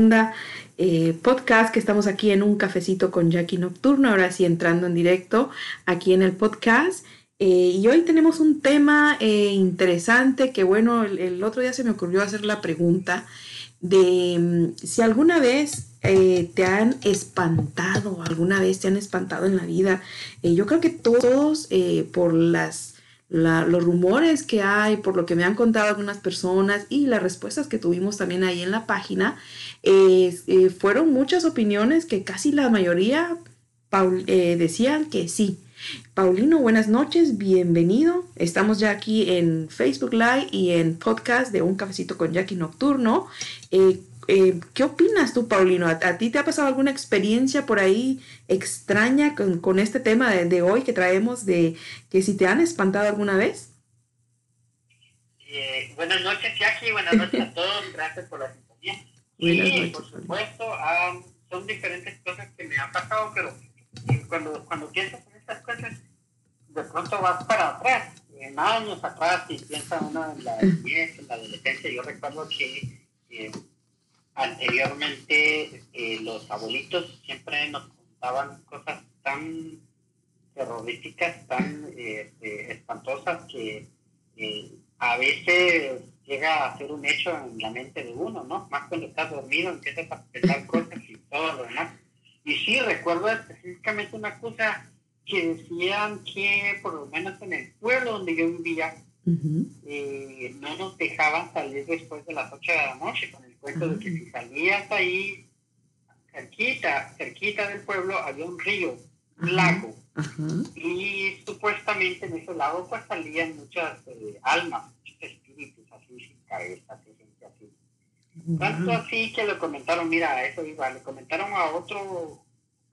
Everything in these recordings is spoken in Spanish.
segunda eh, podcast que estamos aquí en un cafecito con Jackie Nocturno, ahora sí entrando en directo aquí en el podcast. Eh, y hoy tenemos un tema eh, interesante que bueno, el, otro día se me ocurrió hacer la pregunta de mm, si alguna vez te han espantado, alguna vez te han espantado en la vida. yo creo que todos por las los rumores que hay, por lo que me han contado algunas personas y las respuestas que tuvimos también ahí en la página, eh, fueron muchas opiniones que casi la mayoría eh, decían que sí. Paulino, buenas noches, bienvenido. Estamos ya aquí en Facebook Live y en podcast de Un Cafecito con Jackie Nocturno. Eh, eh, ¿Qué opinas tú, Paulino? ¿A, ti te ha pasado alguna experiencia por ahí extraña con, este tema de, hoy que traemos de que si te han espantado alguna vez? Eh, buenas noches, Jackie. Buenas noches a todos. Gracias por la sintonía. Sí, por supuesto. son diferentes cosas que me han pasado, pero cuando, cuando piensas en estas cosas, de pronto vas para atrás, en años atrás, y piensas uno en la niñez, en la adolescencia. Yo recuerdo que anteriormente eh, los abuelitos siempre nos contaban cosas tan terroríficas, tan este, espantosas que eh, a veces llega a ser un hecho en la mente de uno, ¿no? Más cuando estás dormido empiezas a pensar cosas y todo lo demás. Y sí, recuerdo específicamente una cosa que decían que por lo menos en el pueblo donde yo vivía, eh, no nos dejaban salir después de las 8 de la noche con el cuento de que si salías ahí cerquita, cerquita del pueblo había un río, un lago. Y supuestamente en ese lago pues salían muchas eh, almas, muchos espíritus así sin cabeza, gente así. Tanto así que lo comentaron, mira, eso iba, le comentaron a otro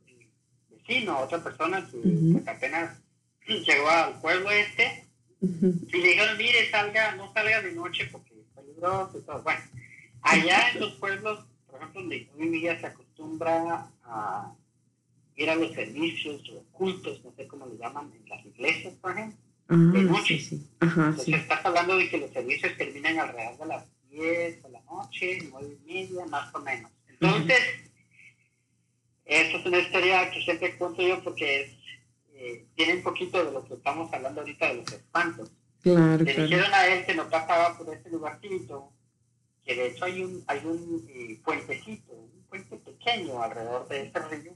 eh, vecino, a otra persona que pues, apenas llegó al pueblo este y le dijeron, mire, salga, no salga de noche porque es peligroso y todo. Bueno, allá en los pueblos, por ejemplo, donde yo vivía, se acostumbra a ir a los servicios ocultos, no sé cómo le llaman, en las iglesias, por ejemplo, ah, de noche. Sí, Entonces, estás hablando de que los servicios terminan alrededor de las 10 de la noche, 9 y media, más o menos. Entonces, esto es una historia que siempre cuento yo porque es eh, tiene un poquito de lo que estamos hablando ahorita de los espantos. Claro, Le dijeron a él que no pasaba por este lugarcito, que de hecho hay un, hay un eh, puentecito, un puente pequeño alrededor de ese río.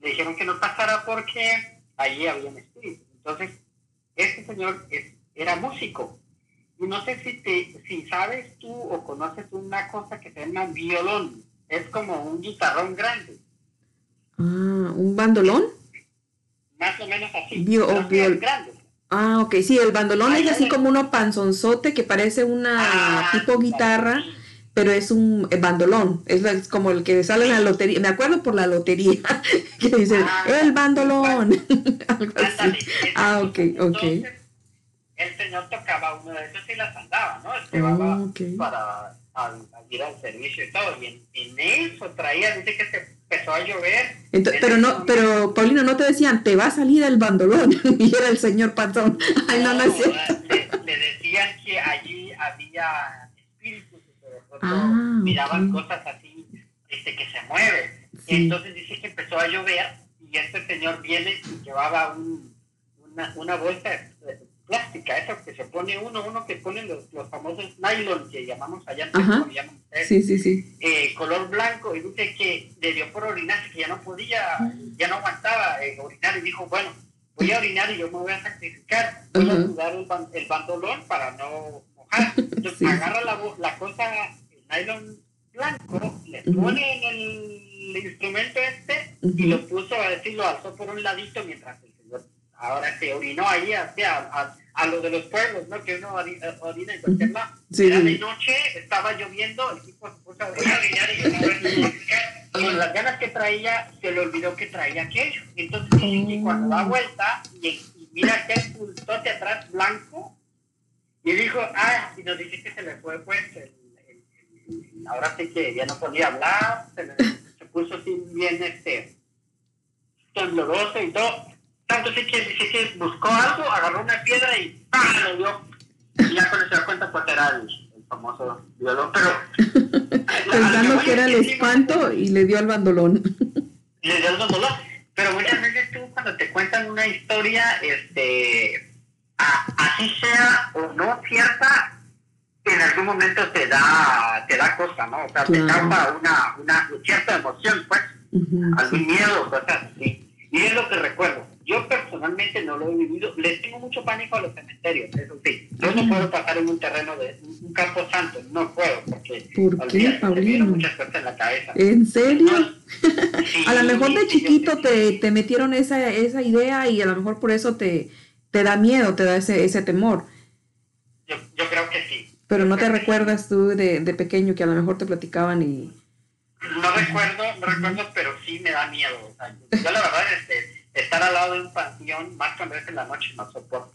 Le dijeron que no pasara porque allí había un espíritu. Entonces, este señor era músico. Y no sé si, te, si sabes tú o conoces una cosa que se llama violón. Es como un guitarrón grande. Ah, ¿un bandolón? más o menos así. Bio, Ah, ok, sí, el bandolón es así como uno panzonzote que parece una ah, tipo guitarra, pero es un eh, bandolón, es, como el que sale en la lotería, me acuerdo por la lotería, que dice, ah, el bandolón, algo así. Ah, ok, ok. el señor tocaba uno de esos y las andaba, ¿no? Llevaba oh, para ir al servicio y todo, y en, eso traía, dice que se empezó a llover. pero no, pero Paulino, no te decían, te va a salir el bandolón, y era el señor Patón. Ay, no, no, no le, decían que allí había espíritus, ah, miraban cosas así, este, que se mueven. entonces dice que empezó a llover, y este señor viene y llevaba un, una, una bolsa plástica, esa que se pone uno, uno que pone los, los famosos nylon que llamamos allá, como llaman ustedes, sí, sí, sí. Eh, color blanco, y dice que le dio por orinar, que ya no podía, ya no aguantaba eh, orinar, y dijo, bueno, voy a orinar y yo me voy a sacrificar, voy a sudar el, el, bandolón para no mojar. Entonces agarra la, la cosa, el nylon blanco, le pone en el instrumento este, y lo puso, a decir, lo alzó por un ladito mientras ahora se orinó ahí hacia a, a, lo de los pueblos, ¿no? Que uno orina en cualquier lado. Era de noche, estaba lloviendo, el tipo se puso a orinar y con las ganas que traía, se le olvidó que traía aquello. Entonces que cuando da vuelta y, mira aquel pulsote atrás blanco, y dijo, ah, y nos dice que se le fue pues el, ahora sí que ya no podía hablar, se, se puso así bien este tembloroso y todo tanto sí que, sí que buscó algo, agarró una piedra y ¡pam! lo dio. Y ya cuando se da cuenta, pues era el, famoso violón, pero... Pensando que era el espanto y le dio al bandolón. Le dio al bandolón, pero muchas veces tú cuando te cuentan una historia, este, así sea o no cierta, en algún momento te da, te da cosa, ¿no? O sea, te causa una, una cierta emoción, pues, algún miedo, cosas así. Y es lo que recuerdo. Yo personalmente no lo he vivido. Les tengo mucho pánico a los cementerios, eso sí. Yo no puedo pasar en un terreno de un campo santo, no puedo, porque ¿Por qué, Paulino? muchas cosas en la cabeza. ¿En serio? a lo mejor de chiquito te, te metieron esa, esa idea y a lo mejor por eso te, te da miedo, te da ese, ese temor. Yo, yo creo que sí. Pero no te recuerdas tú de, de, pequeño que a lo mejor te platicaban y... No recuerdo, no recuerdo, pero sí me da miedo. O sea, yo la verdad, este, estar al lado de un panteón, más cuando es en la noche, no soporto.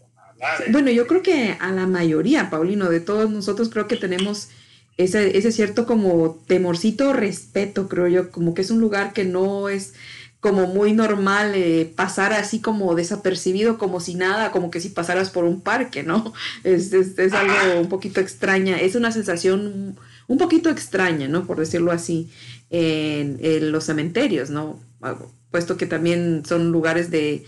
Bueno, yo creo que a la mayoría, Paulino, de todos nosotros creo que tenemos ese, ese cierto como temorcito respeto, creo yo, como que es un lugar que no es como muy normal eh, pasar así como desapercibido, como si nada, como que si pasaras por un parque, ¿no? Es, es, es algo un poquito extraña, es una sensación un poquito extraña, ¿no? Por decirlo así, en, en los cementerios, ¿no? Puesto que también son lugares de,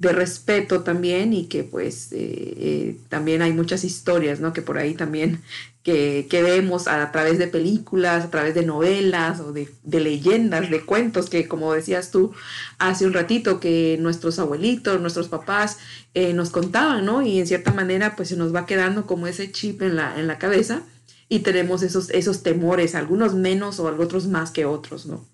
de respeto también y que pues eh, eh, también hay muchas historias, ¿no? Que por ahí también que, que, vemos a través de películas, a través de novelas o de, de, leyendas, de cuentos que como decías tú hace un ratito que nuestros abuelitos, nuestros papás eh, nos contaban, ¿no? Y en cierta manera pues se nos va quedando como ese chip en la, en la cabeza y tenemos esos, esos temores, algunos menos o otros más que otros, ¿no?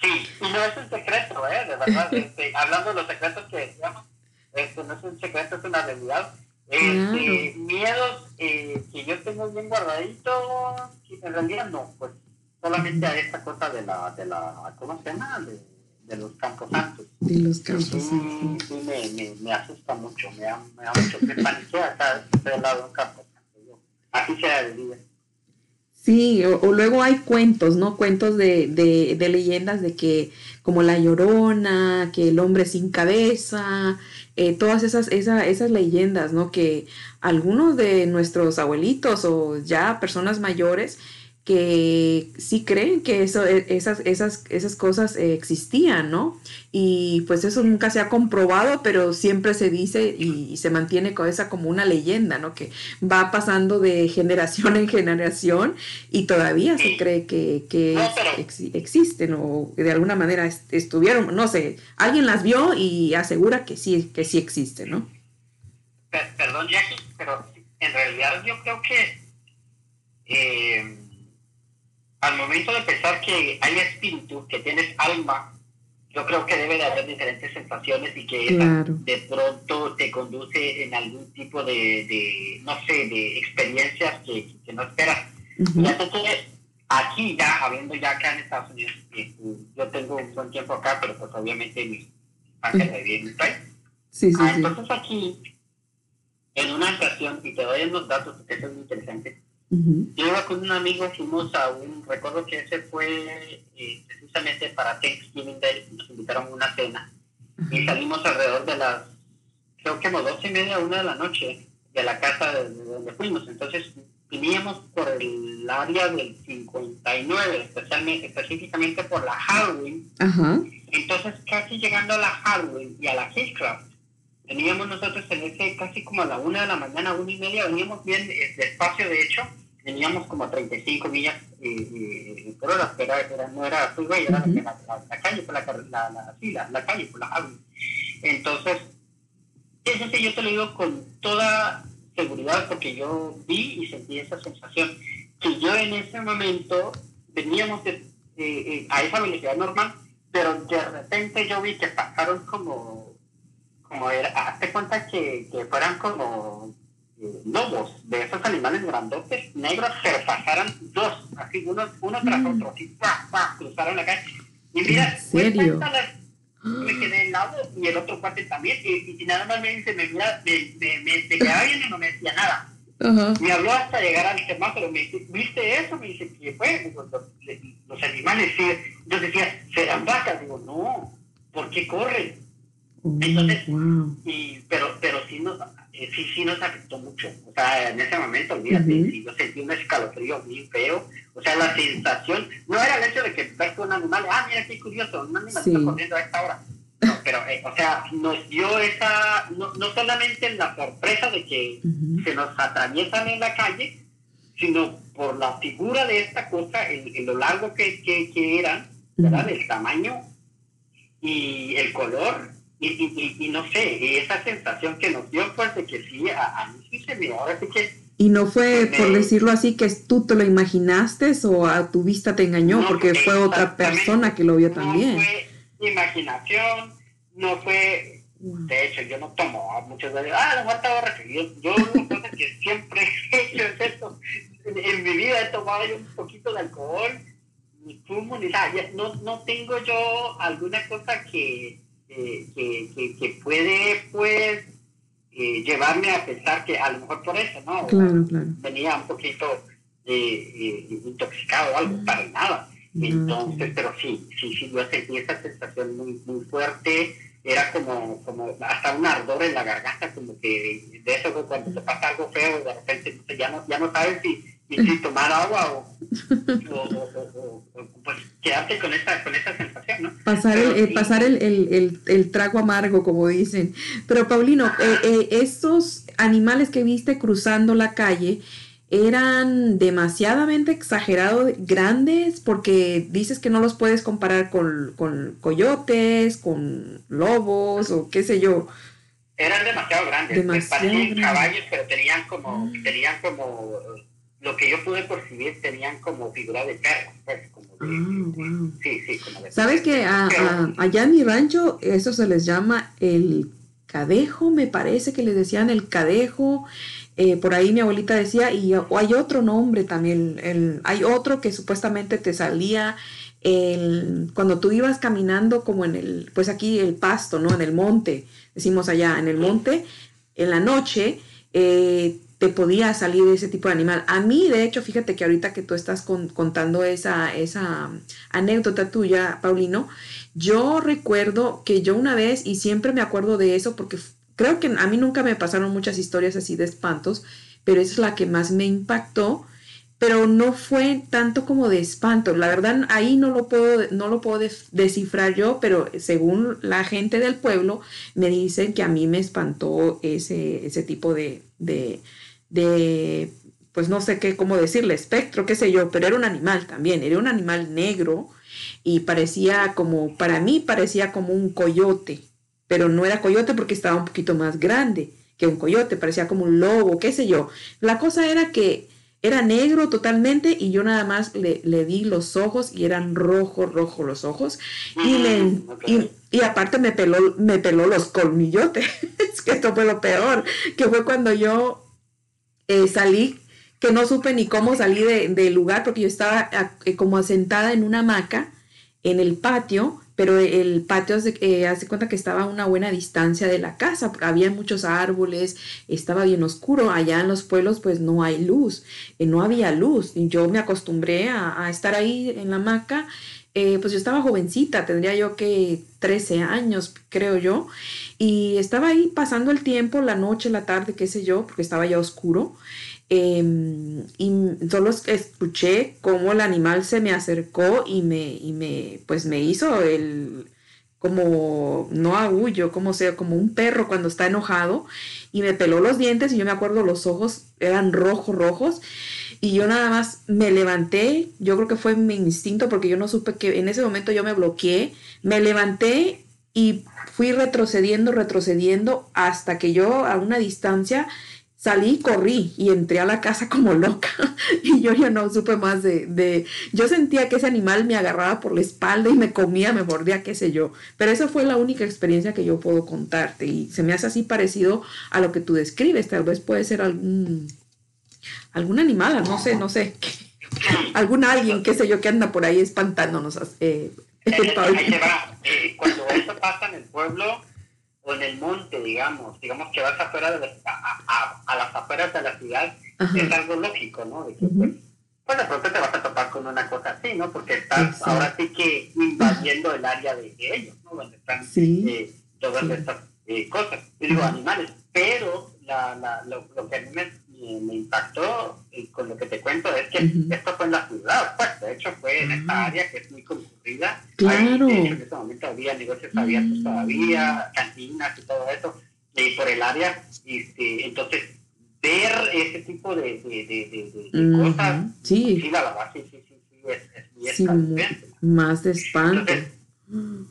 Sí, y no es un secreto, ¿eh? De verdad, este, hablando de los secretos que decíamos, esto no es un secreto, es una realidad. Este, Miedos eh, que yo tengo bien guardaditos, en realidad no, pues solamente a esta cosa de la, de la ¿cómo se llama? De, de los campos santos. De los campos santos. Sí, sí me, me, me, asusta mucho, me da, me da mucho, me paniquea estar al lado de un campo santo. Así sea el día. Sí, o, luego hay cuentos, ¿no? Cuentos de, de, de, leyendas de que como la llorona, que el hombre sin cabeza, eh, todas esas, esas, esas leyendas, ¿no? Que algunos de nuestros abuelitos o ya personas mayores que sí creen que eso, e, esas, esas, esas cosas eh, existían, ¿no? Y pues eso nunca se ha comprobado, pero siempre se dice y, se mantiene con esa como una leyenda, ¿no? Que va pasando de generación en generación y todavía se cree que, que existen o de alguna manera estuvieron, no sé, alguien las vio y asegura que sí, que sí existen, ¿no? Perdón, Jackie, pero en realidad yo creo que... Eh, al momento de pensar que hay espíritu, que tienes alma, yo creo que debe de haber diferentes sensaciones y que de pronto te conduce en algún tipo de, de no sé, de experiencias que, que no esperas. Uh aquí ya, habiendo ya acá en Estados Unidos, yo tengo un buen tiempo acá, pero pues obviamente mi familia uh en mi país. Sí, sí, ah, entonces aquí, en una ocasión, y te doy unos datos, que eso es interesante, yo iba con un amigo, fuimos a un, recuerdo que ese fue eh, precisamente para Thanksgiving Day, nos invitaron a una cena y salimos alrededor de las, creo que como doce y media, una de la noche de la casa de, donde fuimos. Entonces veníamos por el área del 59, especialmente, específicamente por la Halloween. Entonces casi llegando a la Halloween y a la Hitchcraft, Veníamos nosotros en ese casi como a la una de la mañana, una y media, veníamos bien despacio, de hecho, veníamos como a 35 millas eh, eh, por hora, pero era, no era freeway, era la, calle, por la, la, la, la, calle, por la avenida. Entonces, eso sí, yo te lo digo con toda seguridad porque yo vi y sentí esa sensación, que yo en ese momento veníamos de, eh, a esa velocidad normal, pero de repente yo vi que pasaron como como era, hazte cuenta que, que fueran como eh, lobos de esos animales grandotes, negros, pero pasaran dos, así uno, uno tras mm. otro, así, pa, pa, cruzaron la calle. Y mira, ¿En serio? me quedé en lado y el otro cuate también, y, y, nada más me dice, me, mira, me, me, me, quedaba bien y no me decía nada. Me habló hasta llegar al semáforo, me dice, ¿viste eso? Me dice, ¿qué fue? Digo, los, los, animales, sí. Yo decía, ¿serán vacas? Digo, no, ¿por qué corren? Entonces, y, pero, pero sí, no, eh, sí, sí nos afectó mucho. O sea, en ese momento, olvídate, yo sentí un escalofrío muy feo. O sea, la sensación, no era el hecho de que ves un animal, ah, mira qué curioso, un animal está corriendo a esta hora. No, pero, eh, o sea, nos dio esa, no, no solamente la sorpresa de que se nos atraviesan en la calle, sino por la figura de esta cosa, en, lo largo que, que, que eran, ¿verdad? El tamaño y el color, y, y, y, no sé, esa sensación que nos dio, pues de que sí, a, a mí sí se me, ahora sí que... Y no fue, por decirlo así, que tú te lo imaginaste o a tu vista te engañó, porque fue otra persona que lo vio también. No fue imaginación, no fue de hecho, yo no tomo muchas veces. Ah, la estaba referido. Yo, cosa que siempre he hecho es esto. En, mi vida he tomado yo un poquito de alcohol, ni fumo, ni nada. No, no tengo yo alguna cosa que, que, que, que puede, pues, eh, llevarme a pensar que a lo mejor por eso, ¿no? Claro, claro. Venía un poquito eh, intoxicado o algo, para nada. Entonces, pero sí, sí, sí, yo sentí esa sensación muy, muy fuerte era como, como hasta un ardor en la garganta, como que de eso cuando te pasa algo feo, de repente ya no, ya no sabes si, si tomar agua o, o, pues quedarte con esa, con esa sensación, ¿no? Pasar, el, eh, pasar el, el, el, trago amargo, como dicen. Pero Paulino, eh, eh, estos animales que viste cruzando la calle, eran demasiadamente exagerados, grandes, porque dices que no los puedes comparar con, con coyotes, con lobos o qué sé yo. Eran demasiado grandes, demasiado parecían caballos, pero tenían como, ah. tenían como, lo que yo pude percibir, tenían como figura de perro, pues, como de, ah, sí, sí, como de ¿Sabes que allá en mi rancho eso se les llama el cadejo, me parece que les decían el cadejo, eh, por ahí mi abuelita decía, y o hay otro nombre también, el, hay otro que supuestamente te salía el, cuando tú ibas caminando como en el, pues aquí el pasto, ¿no? En el monte, decimos allá, en el monte, en la noche, eh, te podía salir ese tipo de animal. A mí, de hecho, fíjate que ahorita que tú estás contando esa, esa anécdota tuya, Paulino, yo recuerdo que yo una vez, y siempre me acuerdo de eso porque Creo que a mí nunca me pasaron muchas historias así de espantos, pero esa es la que más me impactó, pero no fue tanto como de espanto. La verdad, ahí no lo puedo, no lo puedo descifrar yo, pero según la gente del pueblo, me dicen que a mí me espantó ese, ese tipo de, de, de, pues no sé qué, cómo decirle, espectro, qué sé yo, pero era un animal también, era un animal negro y parecía como, para mí parecía como un coyote pero no era coyote porque estaba un poquito más grande que un coyote, parecía como un lobo, qué sé yo. La cosa era que era negro totalmente y yo nada más le, le di los ojos y eran rojos, rojos los ojos. Y, le, y, aparte me peló, me peló los colmillotes. es que esto fue lo peor, que fue cuando yo eh, salí, que no supe ni cómo salí del lugar porque yo estaba eh, como asentada en una hamaca en el patio pero el patio eh, hace cuenta que estaba a una buena distancia de la casa, había muchos árboles, estaba bien oscuro, allá en los pueblos pues no hay luz, eh, no había luz, y yo me acostumbré a, estar ahí en la hamaca, eh, pues yo estaba jovencita, tendría yo que 13 años, creo yo, y estaba ahí pasando el tiempo, la noche, la tarde, qué sé yo, porque estaba ya oscuro, Em, y solo escuché cómo el animal se me acercó y me, y me, pues me hizo el, como, no aullo, como sea, como un perro cuando está enojado y me peló los dientes y yo me acuerdo los ojos eran rojos, rojos y yo nada más me levanté, yo creo que fue mi instinto porque yo no supe que en ese momento yo me bloqueé, me levanté y fui retrocediendo, retrocediendo hasta que yo a una distancia salí, corrí y entré a la casa como loca. Y yo ya no supe más de, de, yo sentía que ese animal me agarraba por la espalda y me comía, me mordía, qué sé yo, pero esa fue la única experiencia que yo puedo contarte y se me hace así parecido a lo que tú describes, tal vez puede ser algún, algún animal, no sé, no sé, algún alguien, qué sé yo, que anda por ahí espantándonos. Eh, eh, cuando esto pasa en el pueblo, en el monte, digamos, digamos que vas afuera de a, a, las afueras de la ciudad, es algo lógico, ¿no? De que, pues, pues, de pronto te vas a topar con una cosa así, ¿no? Porque estás ahora sí que invadiendo el área de, ellos, ¿no? Donde están eh, todas estas eh, cosas, digo animales, pero la, la, lo, lo, que a mí me, me, impactó eh, con lo que te cuento es que esto fue en la ciudad, pues de hecho fue en esta ah. área que es muy concurrida. Claro. Ahí, en este momento había negocios abiertos todavía, cantinas y todo eso, y por el área, este, entonces ver ese tipo de, de, de, de, cosas, sí. sí, la sí, sí, sí, es, es muy sí, Más de espanto. Entonces,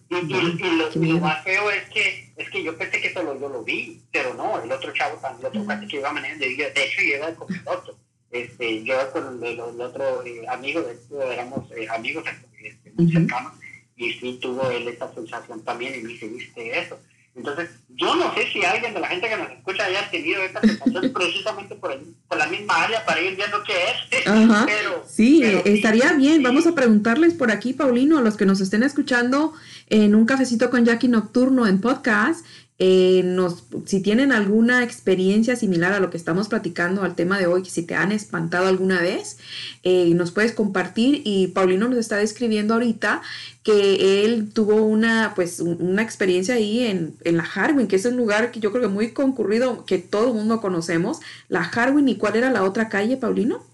y, y, lo, más feo es que, es que yo pensé que solo yo lo vi, pero no, el otro chavo también, el otro cuate que iba manejando, de hecho llega el copiloto. Este, yo con el, el otro eh, amigo, de hecho éramos eh, amigos este, muy cercanos, y sí tuvo él esa sensación también, y me dice, ¿viste eso? Entonces, yo no sé si alguien de la gente que nos escucha haya tenido esta sensación precisamente por, el, por la misma área para ir viendo qué es. Ajá. Pero, sí, estaría bien. Vamos a preguntarles por aquí, Paulino, a los que nos estén escuchando en un cafecito con Jackie Nocturno en podcast, eh, nos, si tienen alguna experiencia similar a lo que estamos platicando al tema de hoy, si te han espantado alguna vez, eh, nos puedes compartir. Y Paulino nos está describiendo ahorita que él tuvo una, pues, una experiencia ahí en, en la Harwin, que es un lugar que yo creo que muy concurrido, que todo el mundo conocemos. La Harwin, ¿y cuál era la otra calle, Paulino?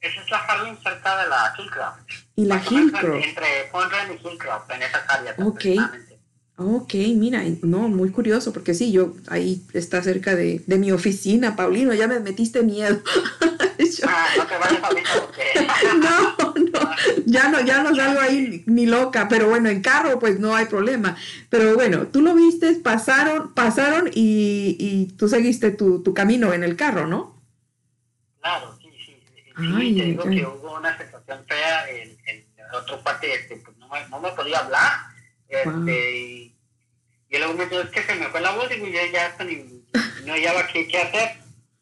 Esa es la Harwin cerca de la Hillcroft. Y la Hillcroft. Entre Conrad y Hillcroft, en esa área. Ok. Ok, mira, no, muy curioso, porque sí, yo ahí está cerca de, de mi oficina, Paulino, ya me metiste miedo. ah, no te vayas a No, no, ya no, ya no salgo ahí ni loca, pero bueno, en carro pues no hay problema. Pero bueno, tú lo viste, pasaron, pasaron y, y tú seguiste tu, tu camino en el carro, ¿no? Claro, sí, sí. sí, Ay, te digo que hubo una sensación fea, el, el otro parte este, pues no, no me podía hablar este, y, luego me dijo, es que se me fue la voz y yo ya ni, no hallaba qué, qué hacer.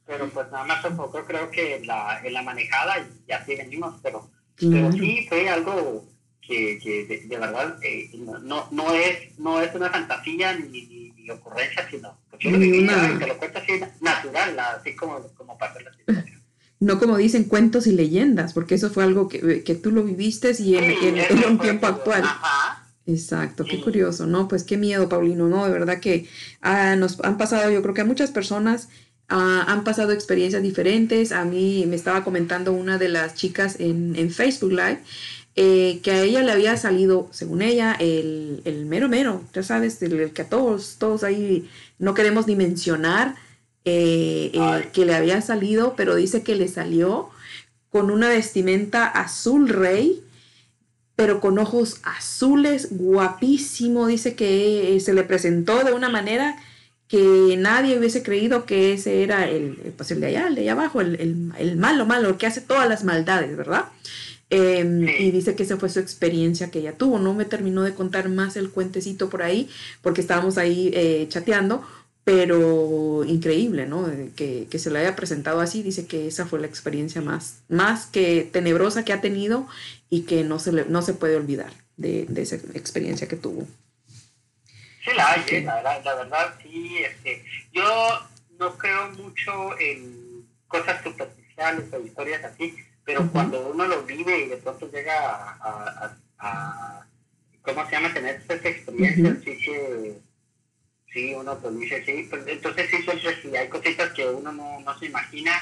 Pero pues nada más enfocó creo que en la, en la manejada y así venimos. Pero, pero sí fue algo que, que de, verdad eh, no, no, es, no es una fantasía ni, ni, ocurrencia, sino pues yo lo viví, te lo cuento así natural, así como, como pasó la situación no como dicen cuentos y leyendas, porque eso fue algo que, que tú lo viviste y en, sí, en, en un tiempo actual. Ajá. Exacto, qué curioso, ¿no? Pues qué miedo, Paulino, ¿no? De verdad que ah, nos han pasado, yo creo que a muchas personas ah, han pasado experiencias diferentes. A mí me estaba comentando una de las chicas en, en Facebook Live eh, que a ella le había salido, según ella, el, el mero mero, ya sabes, el, que a todos, todos ahí no queremos ni mencionar eh, eh, que le había salido, pero dice que le salió con una vestimenta azul rey pero con ojos azules, guapísimo, dice que eh, se le presentó de una manera que nadie hubiese creído que ese era el, pues el de allá, el de allá abajo, el, el, malo, malo, el que hace todas las maldades, ¿verdad? Em, y dice que esa fue su experiencia que ella tuvo. No me terminó de contar más el cuentecito por ahí, porque estábamos ahí eh, chateando, pero increíble, ¿no? Que, que, se le haya presentado así, dice que esa fue la experiencia más, más que tenebrosa que ha tenido y que no se, le, no se puede olvidar de, de, esa experiencia que tuvo. Sí, la hay, ¿eh? la, verdad, la verdad, sí, este, yo no creo mucho en cosas superficiales o historias así, pero cuando uno lo vive y de pronto llega a, a, ¿cómo se llama?, tener esa experiencia, sí que sí, uno pues dice, sí, pues, entonces sí, siempre sí, hay cositas que uno no, no se imagina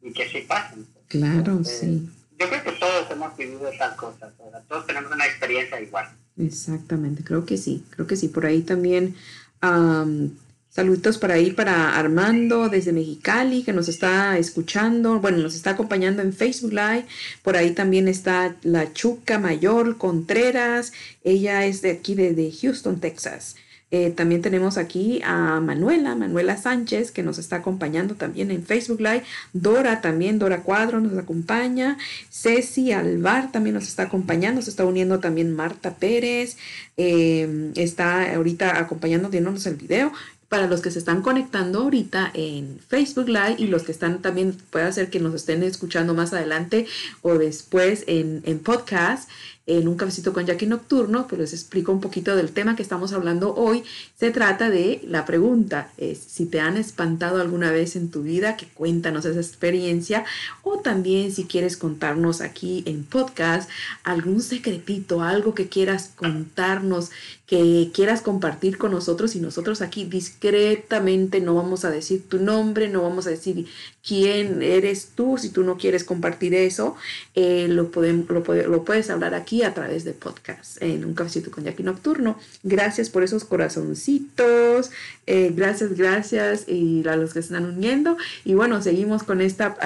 y que sí pasan. Claro, sí. Yo creo que todos hemos vivido tal cosa, todos tenemos una experiencia igual. Exactamente, creo que sí, creo que sí. Por ahí también, um, saluditos para ahí para Armando desde Mexicali, que nos está escuchando, bueno, nos está acompañando en Facebook Live. Por ahí también está la Chuca Mayor Contreras, ella es de aquí de Houston, Texas. Eh, también tenemos aquí a Manuela, Manuela Sánchez, que nos está acompañando también en Facebook Live. Dora también, Dora Cuadro nos acompaña. Ceci Alvar también nos está acompañando. Se está uniendo también Marta Pérez. Eh, está ahorita acompañando, viéndonos el video para los que se están conectando ahorita en Facebook Live y los que están también, puede ser que nos estén escuchando más adelante o después en, podcast en un cafecito con Jackie Nocturno, que les explico un poquito del tema que estamos hablando hoy. Se trata de la pregunta, es si te han espantado alguna vez en tu vida, que cuéntanos esa experiencia, o también si quieres contarnos aquí en podcast algún secretito, algo que quieras contarnos que quieras compartir con nosotros y nosotros aquí discretamente no vamos a decir tu nombre, no vamos a decir quién eres tú, si tú no quieres compartir eso, eh, lo, podemos, lo, lo, puedes hablar aquí a través de podcast en un cafecito con Jackie Nocturno. Gracias por esos corazoncitos, eh, gracias, gracias y a los que se están uniendo. Y bueno, seguimos con esta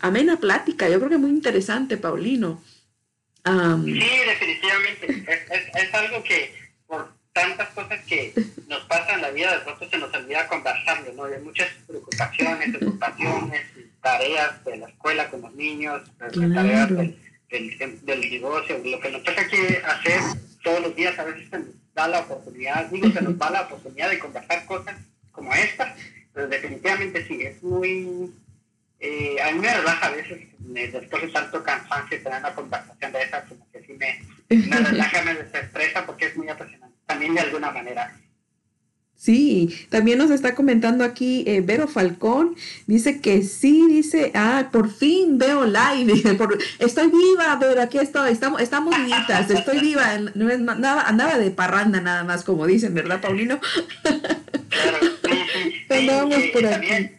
amena plática, yo creo que muy interesante, Paulino. sí, definitivamente. Es, es, algo que tantas cosas que nos pasan en la vida, de pronto se nos olvida conversarlo, ¿no? Hay muchas preocupaciones, preocupaciones, tareas de la escuela con los niños, tareas del, del, del, negocio, lo que nos toca que hacer todos los días, a veces se nos da la oportunidad, digo, se nos da la oportunidad de conversar cosas como esta, pero definitivamente sí, es muy... Eh, a mí me relaja a veces, después de tanto cansancio, tener una conversación de esas, como que sí me, me relaja, me desestresa porque es muy apasionante, también de alguna manera. Sí, también nos está comentando aquí eh, Vero Falcón, dice que sí, dice, ah, por fin veo live, por, estoy viva, pero aquí estoy, estamos, estamos vivitas, estoy viva, no es, andaba, andaba de parranda nada más, como dicen, ¿verdad, Paulino? Claro, sí, sí, por aquí.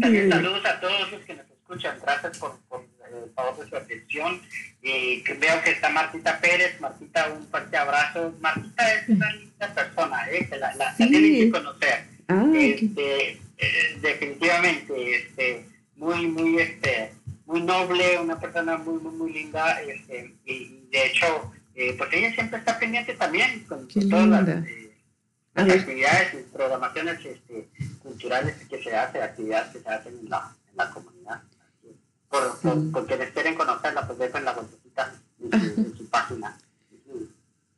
También, saludos a todos los que nos escuchan, gracias por, por favor de su atención. Y veo que está Martita Pérez. Martita, un fuerte abrazo. Martita es una linda persona, ¿eh? que la, la, tienen que conocer. Ah, este, eh, definitivamente, este, muy, muy, este, muy noble, una persona muy, muy, muy linda. Este, y de hecho, eh, pues ella siempre está pendiente también con, todas las, eh, las actividades y programaciones este, culturales que se hacen, actividades que se hacen en la, en la comunidad por, por, quienes quieren conocerla, pues dejen la vueltecita en, su página.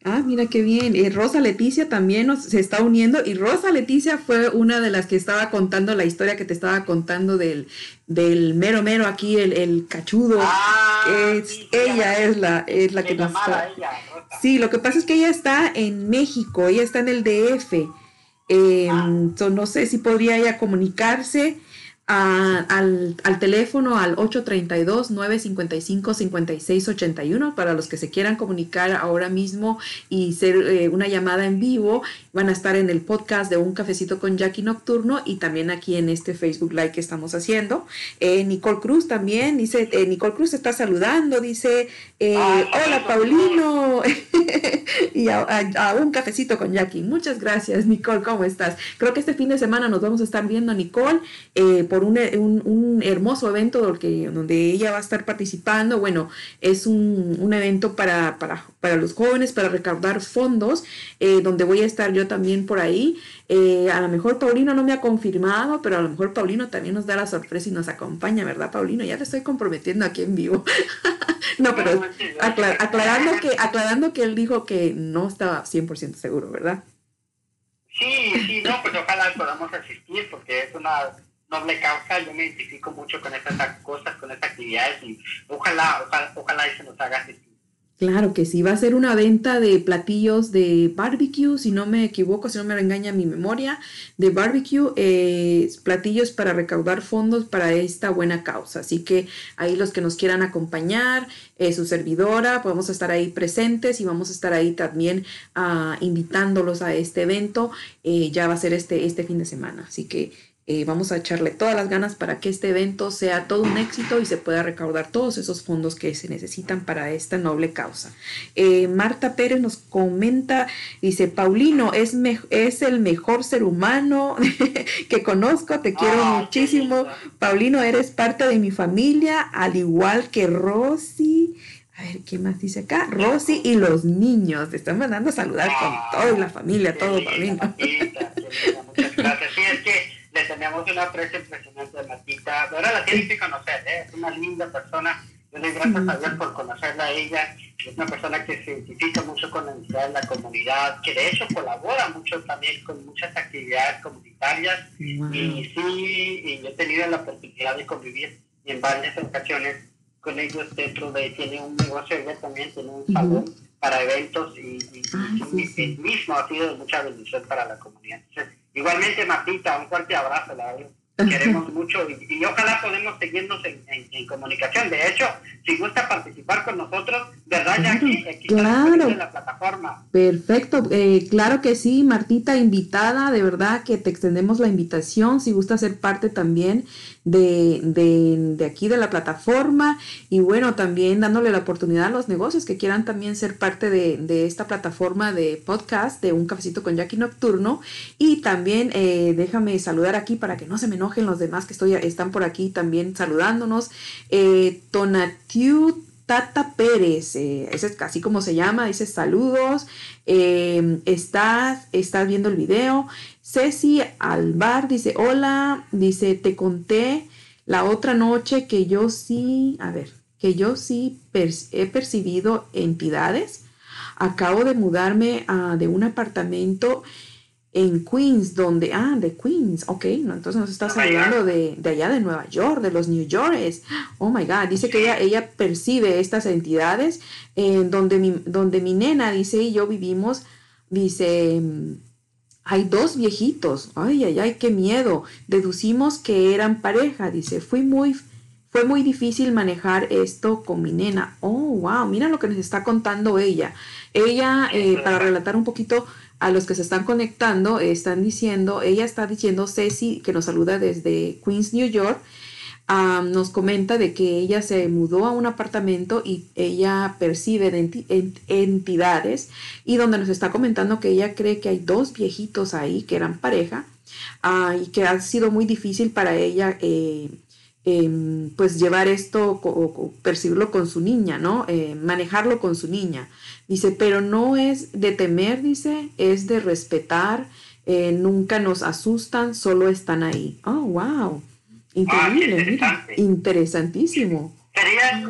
Ah, mira qué bien. Eh, Rosa Leticia también nos, se está uniendo y Rosa Leticia fue una de las que estaba contando la historia que te estaba contando del, del mero mero aquí, el, el cachudo. Ah, ella es la, es la que nos está... Sí, lo que pasa es que ella está en México, ella está en el DF. Eh, ah. no sé si podría ella comunicarse al, al, teléfono al 832-955-5681 para los que se quieran comunicar ahora mismo y ser eh, una llamada en vivo. Van a estar en el podcast de Un Cafecito con Jackie Nocturno y también aquí en este Facebook Live que estamos haciendo. Eh, Nicole Cruz también dice, eh, Nicole Cruz está saludando, dice, hola Paulino y a, Un Cafecito con Jackie. Muchas gracias Nicole, ¿cómo estás? Creo que este fin de semana nos vamos a estar viendo Nicole por un, un, hermoso evento donde, donde ella va a estar participando. Bueno, es un, un evento para, para, para, los jóvenes, para recaudar fondos, eh, donde voy a estar yo también por ahí. Eh, a lo mejor Paulino no me ha confirmado, pero a lo mejor Paulino también nos da la sorpresa y nos acompaña, ¿verdad, Paulino? Ya te estoy comprometiendo aquí en vivo. no, pero aclarando, que, aclarando que él dijo que no estaba 100% seguro, ¿verdad? Sí, sí, no, pues ojalá podamos asistir porque es una noble causa, yo me identifico mucho con estas cosas, con estas actividades y ojalá, ojalá, ojalá se nos haga Claro que sí, va a ser una venta de platillos de barbecue, si no me equivoco, si no me engaña mi memoria, de barbecue, eh, platillos para recaudar fondos para esta buena causa. Así que ahí los que nos quieran acompañar, eh, su servidora, podemos estar ahí presentes y vamos a estar ahí también uh, invitándolos a este evento. Eh, ya va a ser este, este fin de semana, así que eh, vamos a echarle todas las ganas para que este evento sea todo un éxito y se pueda recaudar todos esos fondos que se necesitan para esta noble causa. Eh, Marta Pérez nos comenta, dice, Paulino, es, es el mejor ser humano que conozco, te quiero muchísimo. Paulino, eres parte de mi familia, al igual que Rosy. A ver, ¿qué más dice acá? Rosy y los niños. Te están mandando a saludar con ah, toda la familia, todo, Paulino. Muchas gracias. Sí, es que le tenemos una aprecio impresionante de Matita. Ahora la tienes que conocer, ¿eh? es una linda persona. Yo le doy gracias a Dios por conocerla a ella. Es una persona que se identifica mucho con la entidad la comunidad, que de hecho colabora mucho también con muchas actividades comunitarias. Y sí, y yo he tenido la oportunidad de convivir en varias ocasiones con ellos dentro de, tiene un negocio, ella también tiene un salón para eventos y, y, ah, mismo ha sido de mucha bendición para la comunidad. Igualmente, Martita, un fuerte abrazo. La, queremos mucho y, ojalá podemos seguirnos en, comunicación. De hecho, si gusta participar con nosotros, ¿verdad, Jackie? Aquí claro. En la plataforma. Perfecto, eh, claro que sí, Martita, invitada, de verdad que te extendemos la invitación, si gusta ser parte también de, de, de, aquí de la plataforma y bueno, también dándole la oportunidad a los negocios que quieran también ser parte de, de esta plataforma de podcast de Un Cafecito con Jackie Nocturno y también eh, déjame saludar aquí para que no se me enojen los demás que estoy, están por aquí también saludándonos. Eh, Tonatiu Tata Pérez, eh, ese es casi como se llama, dice saludos, eh, estás, estás viendo el video. Ceci Alvar dice hola, dice te conté la otra noche que yo sí, a ver, que yo sí he percibido entidades. Acabo de mudarme ah, de un apartamento en Queens, donde, ah, de Queens, ok, no, entonces nos está hablando de, de, allá de Nueva York, de los New Yorkers. Oh my God, dice que ella, ella percibe estas entidades en donde, mi, donde mi nena, dice, y yo vivimos, dice, hay dos viejitos, ay, ay, ay, qué miedo. Deducimos que eran pareja, dice, fui muy, fue muy difícil manejar esto con mi nena. Oh, wow, mira lo que nos está contando ella. Ella, eh, para relatar un poquito, a los que se están conectando, están diciendo, ella está diciendo, Ceci, que nos saluda desde Queens, New York, nos comenta de que ella se mudó a un apartamento y ella percibe entidades y donde nos está comentando que ella cree que hay dos viejitos ahí que eran pareja ah, y que ha sido muy difícil para ella eh, em, pues llevar esto o, percibirlo con su niña, ¿no? Eh, manejarlo con su niña. Dice, pero no es de temer, dice, es de respetar, eh, nunca nos asustan, solo están ahí. Oh, wow. Increíble, ah, interesantísimo. Sería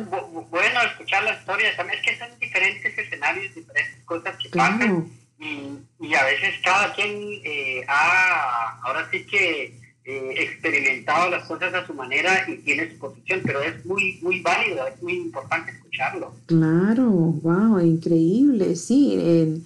bueno escuchar la historia, también es que son diferentes escenarios, diferentes cosas que pasan y, a veces cada quien eh, ha, ahora sí que eh, experimentado las cosas a su manera y tiene su posición, pero es muy, muy válido, es muy importante escucharlo. Claro, wow, increíble, sí.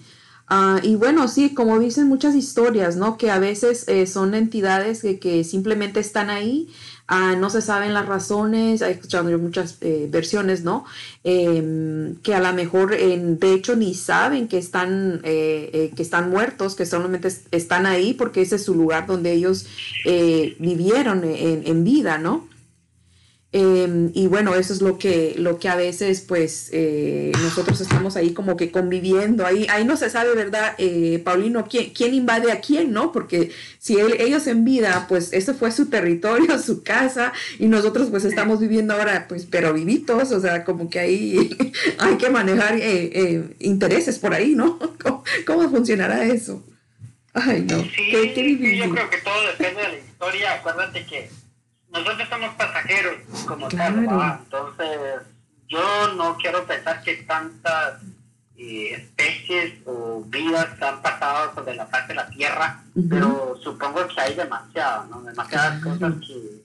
Ah, y bueno, sí, como dicen muchas historias, ¿no? Que a veces eh, son entidades que, que, simplemente están ahí Ah, no se saben las razones, he escuchado muchas eh, versiones, ¿no? Em, que a lo mejor, en, de hecho, ni saben que están, eh, eh, que están muertos, que solamente están ahí porque ese es su lugar donde ellos vivieron en, en, vida, ¿no? Em, y bueno, eso es lo que, lo que a veces pues eh, nosotros estamos ahí como que conviviendo, ahí, ahí no se sabe, ¿verdad, eh, Paulino, quién, quién invade a quién, ¿no? Porque si ellos en vida, pues ese fue su territorio, su casa, y nosotros pues estamos viviendo ahora, pues, pero vivitos, o sea, como que ahí hay que manejar eh, intereses por ahí, ¿no? ¿Cómo, funcionará eso? Ay, no. Sí, yo creo que todo depende de la historia, acuérdate que nosotros somos pasajeros como tal, entonces yo no quiero pensar que tantas eh, especies o vidas han pasado sobre la faz de la Tierra, pero supongo que hay demasiadas, ¿no? Demasiadas cosas que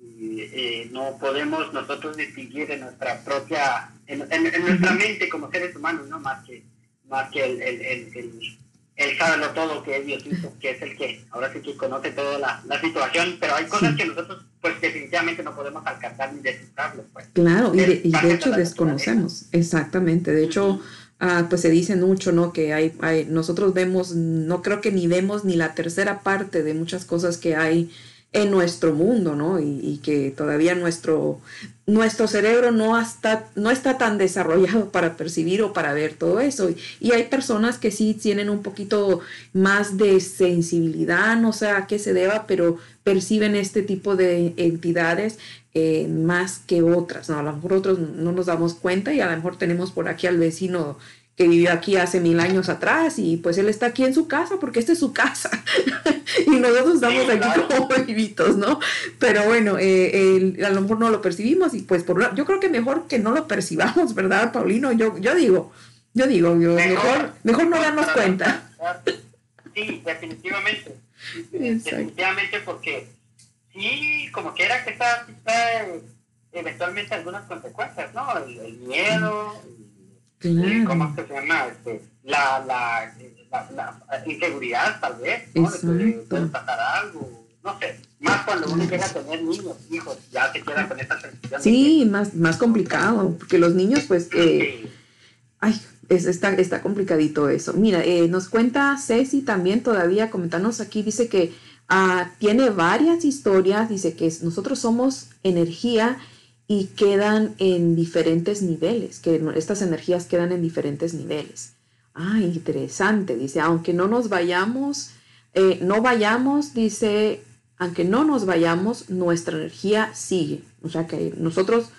eh, no podemos nosotros distinguir en nuestra propia, en, nuestra mente como seres humanos, ¿no? Más que, más que el, el, el él sabe lo todo que es Diosito, que es el que ahora sí que conoce toda la, la situación, pero hay cosas que nosotros pues definitivamente no podemos alcanzar ni descifrarlo. Pues. Claro, y de, y de hecho desconocemos, exactamente, de hecho... Ah, pues se dice mucho, ¿no? Que hay, hay, nosotros vemos, no creo que ni vemos ni la tercera parte de muchas cosas que hay en nuestro mundo, ¿no? Y, que todavía nuestro, nuestro cerebro no está, no está tan desarrollado para percibir o para ver todo eso. Y, hay personas que sí tienen un poquito más de sensibilidad, no sé a qué se deba, pero perciben este tipo de entidades eh, más que otras, ¿no? A lo mejor otros no nos damos cuenta y a lo mejor tenemos por aquí al vecino que vivió aquí hace mil años atrás y pues él está aquí en su casa porque esta es su casa y nosotros estamos aquí como vivitos, ¿no? Pero bueno, eh, a lo mejor no lo percibimos y pues por yo creo que mejor que no lo percibamos, ¿verdad, Paulino? Yo, yo digo, yo digo, yo, mejor, mejor, no darnos cuenta. Sí, definitivamente. Definitivamente porque sí, como que era que está, eventualmente algunas consecuencias, ¿no? El, miedo, ¿Cómo se llama? Este, la, la, la, inseguridad, tal vez, ¿no? De, pasar algo. no sé, más cuando uno llega a tener niños, hijos, ya se queda con esa sensación. Sí, más, más complicado, porque los niños, pues, eh, ay, es, está, está complicadito eso. Mira, eh, nos cuenta Ceci también todavía, comentarnos aquí, dice que ah, tiene varias historias, dice que nosotros somos energía y quedan en diferentes niveles, que estas energías quedan en diferentes niveles. Ah, interesante, dice, aunque no nos vayamos, eh, no vayamos, dice, aunque no nos vayamos, nuestra energía sigue. O sea que nosotros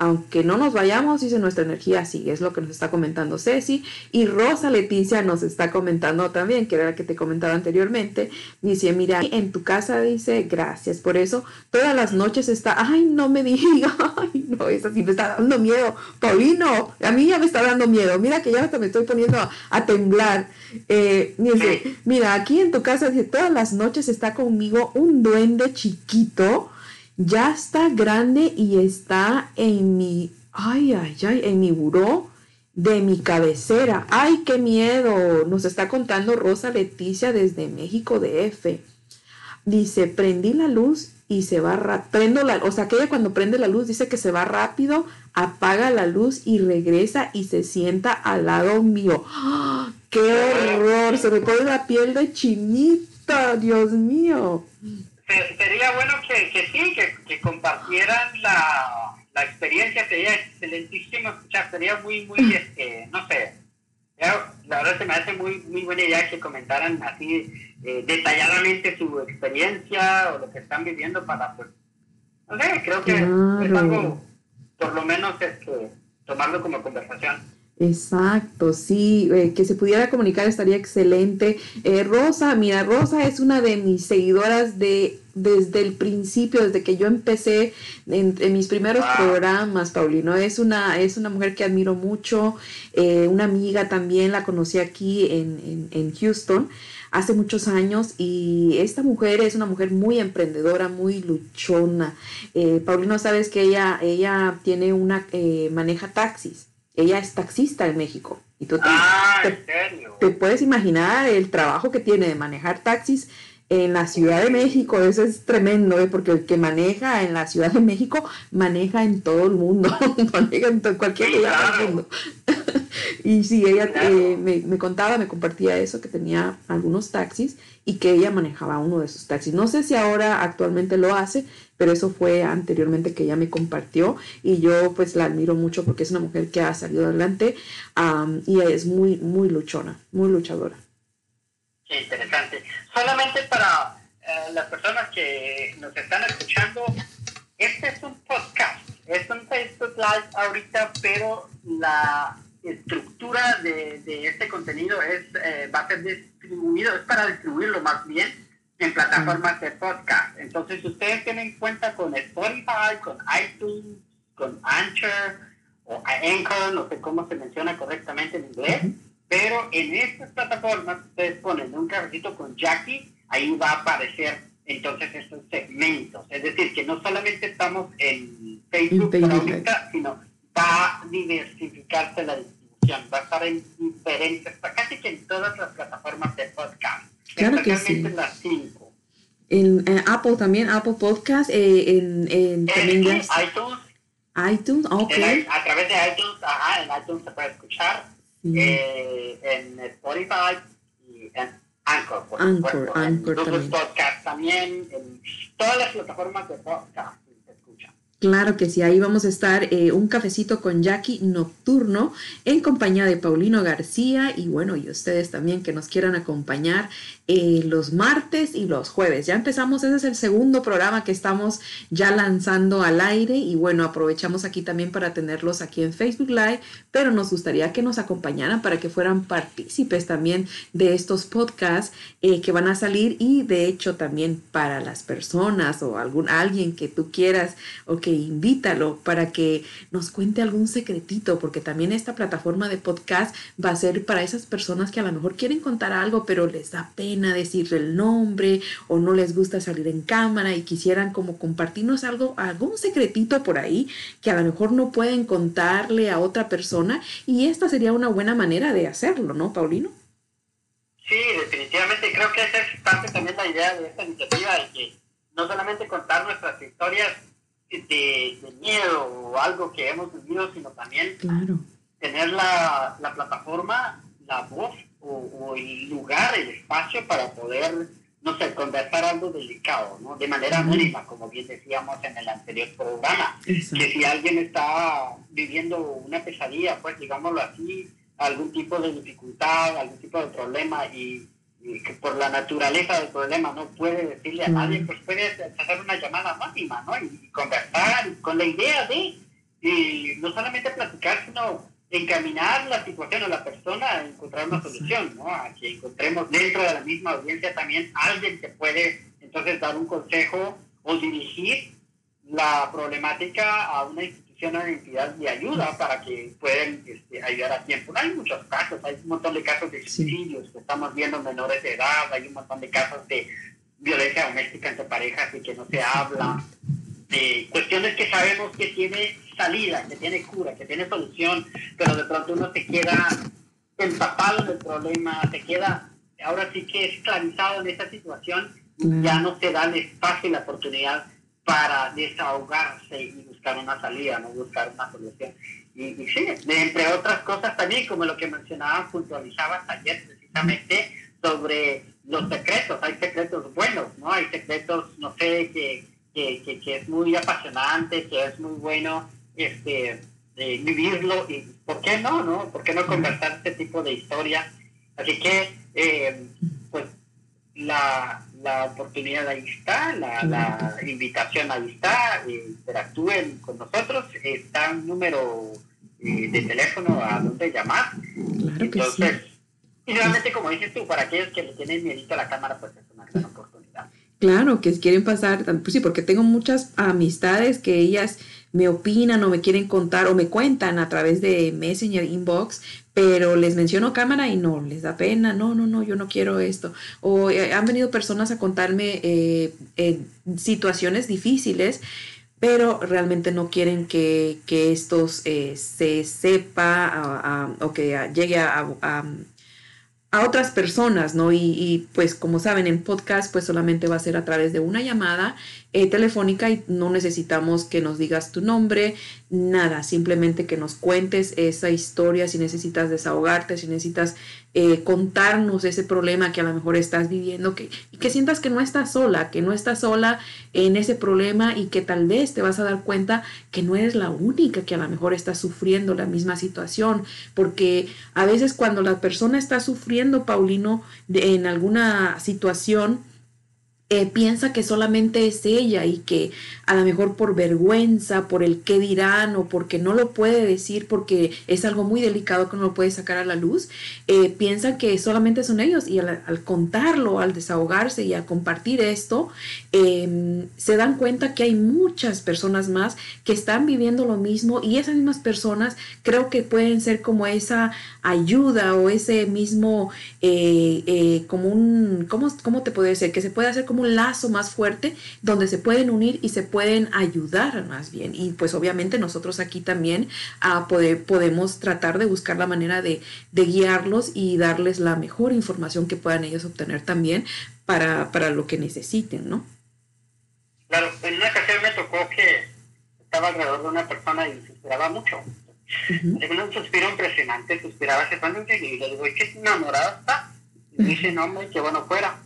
aunque no nos vayamos, dice nuestra energía sigue, es lo que nos está comentando Ceci. Y Rosa Leticia nos está comentando también, que era la que te comentaba anteriormente. Dice, mira, en tu casa dice, gracias por eso. Todas las noches está, ay, no me diga, ay, no, esa sí me está dando miedo. Paulino, a mí ya me está dando miedo. Mira que ya hasta me estoy poniendo a, temblar. Eh, dice, mira, aquí en tu casa, dice, todas las noches está conmigo un duende chiquito ya está grande y está en mi, ay, ay, ay, en mi buró de mi cabecera. ¡Ay, qué miedo! Nos está contando Rosa Leticia desde México de F. Dice, prendí la luz y se va rápido. la, o sea, que ella cuando prende la luz dice que se va rápido, apaga la luz y regresa y se sienta al lado mío. ¡Ah! ¡Qué horror! Se me pone la piel de chinita, Dios mío sería bueno que, que sí, que, que compartieran la, la, experiencia, sería excelentísimo escuchar, sería muy, muy, este, no sé, la verdad se me hace muy, muy buena idea que comentaran así eh, detalladamente su experiencia o lo que están viviendo para, pues, no sé, creo que es algo, por lo menos, este, tomarlo como conversación. Exacto, sí, eh, que se pudiera comunicar estaría excelente. Eh, Rosa, mira, Rosa es una de mis seguidoras de desde el principio, desde que yo empecé en, mis primeros programas, Paulino. Es una, es una mujer que admiro mucho, eh, una amiga también, la conocí aquí en, en, Houston hace muchos años y esta mujer es una mujer muy emprendedora, muy luchona. Paulino, sabes que ella, ella tiene una, maneja taxis. Ella es taxista en México. Y tú ah, te, puedes imaginar el trabajo que tiene de manejar taxis en la Ciudad de México. Eso es tremendo, ¿eh? porque el que maneja en la Ciudad de México maneja en todo el mundo, maneja en cualquier lugar del mundo. y sí, ella eh, me, me contaba, me compartía eso, que tenía algunos taxis y que ella manejaba uno de sus taxis. No sé si ahora actualmente lo hace, pero eso fue anteriormente que ella me compartió y yo pues la admiro mucho porque es una mujer que ha salido adelante y es muy, muy luchona, muy luchadora. Interesante. Solamente para eh, las personas que nos están escuchando, este es un podcast, es un Facebook Live ahorita, pero la estructura de, de este contenido es, eh, va a ser distribuido, es para distribuirlo más bien en plataformas de podcast. Entonces, ustedes tienen cuenta con Spotify, con iTunes, con Anchor o Anchor, no sé cómo se menciona correctamente en inglés, pero en estas plataformas ustedes ponen un cafecito con Jackie, ahí va a aparecer entonces estos segmentos. Es decir, que no solamente estamos en Facebook ahorita, sino va a diversificarse la distribución, va a estar en diferentes, casi que en todas las plataformas de podcast. Claro que sí. En, en, Apple también, Apple Podcast, eh, en, en también iTunes. iTunes, ok. a través de iTunes, ajá, en iTunes se puede escuchar. Eh, en Spotify y en Anchor, por Anchor, supuesto. Anchor en también. Podcast también, en todas las plataformas de podcast. Claro que sí, ahí vamos a estar eh, un cafecito con Jackie nocturno en compañía de Paulino García y bueno, y ustedes también que nos quieran acompañar eh, los martes y los jueves. Ya empezamos, ese es el segundo programa que estamos ya lanzando al aire y bueno, aprovechamos aquí también para tenerlos aquí en Facebook Live, pero nos gustaría que nos acompañaran para que fueran partícipes también de estos podcasts eh, que van a salir y de hecho también para las personas o algún alguien que tú quieras o que invítalo para que nos cuente algún secretito, porque también esta plataforma de podcast va a ser para esas personas que a lo mejor quieren contar algo, pero les da pena a decirle el nombre o no les gusta salir en cámara y quisieran como compartirnos algo, algún secretito por ahí que a lo mejor no pueden contarle a otra persona y esta sería una buena manera de hacerlo, ¿no, Paulino? Sí, definitivamente creo que esa es parte también la idea de esta iniciativa de que no solamente contar nuestras historias de, miedo o algo que hemos vivido, sino también tener la, la, plataforma, la voz o, el lugar, el espacio para poder, no sé, conversar algo delicado, ¿no? De manera mínima, como bien decíamos en el anterior programa. Que si alguien está viviendo una pesadilla, pues digámoslo así, algún tipo de dificultad, algún tipo de problema y y que por la naturaleza del problema no puede decirle a nadie, pues puede hacer una llamada máxima, ¿no? Y, conversar con la idea de, y no solamente platicar, sino encaminar la situación a la persona a encontrar una solución, ¿no? A que encontremos dentro de la misma audiencia también alguien que puede entonces dar un consejo o dirigir la problemática a una institución una entidad de ayuda para que puedan este, ayudar a tiempo. Hay muchos casos, hay un montón de casos de suicidios que estamos viendo menores de edad, hay un montón de casos de violencia doméstica entre parejas y que no se habla, de cuestiones que sabemos que tiene salida, que tiene cura, que tiene solución, pero de pronto uno se queda empapado del problema, se queda ahora sí que esclavizado en esa situación, ya no se da el espacio y la oportunidad para desahogarse y buscar una salida, no buscar una solución. Y, sí, entre otras cosas también, como lo que mencionabas, puntualizabas ayer precisamente sobre los secretos. Hay secretos buenos, ¿no? Hay secretos, no sé, que, que, que, es muy apasionante, que es muy bueno este, vivirlo. ¿Y por qué no, no? ¿Por qué no conversar este tipo de historia? Así que, eh, pues, la, la oportunidad ahí está, la, la invitación ahí está, eh, interactúen con nosotros, está un número eh, de teléfono a donde llamar. Entonces, y realmente como dices tú, para aquellos que le tienen miedo a la cámara, pues es una gran oportunidad. Claro, que quieren pasar, pues sí, porque tengo muchas amistades que ellas me opinan o me quieren contar o me cuentan a través de Messenger Inbox, pero les menciono cámara y no, les da pena, no, no, no, yo no quiero esto. O eh, han venido personas a contarme eh, situaciones difíciles, pero realmente no quieren que, que esto eh, se sepa o que llegue a, a otras personas, ¿no? Y, y, pues como saben, en podcast pues solamente va a ser a través de una llamada eh, telefónica y no necesitamos que nos digas tu nombre, nada, simplemente que nos cuentes esa historia, si necesitas desahogarte, si necesitas eh, contarnos ese problema que a lo mejor estás viviendo que, que sientas que no estás sola, que no estás sola en ese problema y que tal vez te vas a dar cuenta que no eres la única que a lo mejor está sufriendo la misma situación, porque a veces cuando la persona está sufriendo, Paulino, en alguna situación, eh, piensa que solamente es ella y que a lo mejor por vergüenza, por el qué dirán o porque no lo puede decir porque es algo muy delicado que no lo puede sacar a la luz, eh, piensa que solamente son ellos y al, contarlo, al desahogarse y al compartir esto, em, se dan cuenta que hay muchas personas más que están viviendo lo mismo y esas mismas personas creo que pueden ser como esa ayuda o ese mismo, eh, como un, ¿cómo, ¿cómo te puede ser? Que se puede hacer como un lazo más fuerte donde se pueden unir y se pueden ayudar más bien. Y pues obviamente nosotros aquí también a poder, podemos tratar de buscar la manera de, de guiarlos y darles la mejor información que puedan ellos obtener también para, para lo que necesiten, ¿no? Claro, en una ocasión me tocó que estaba alrededor de una persona y suspiraba mucho. Uh un suspiro impresionante, suspiraba hace y le digo, ¿es que enamorada está? Y dice, no, hombre, que bueno fuera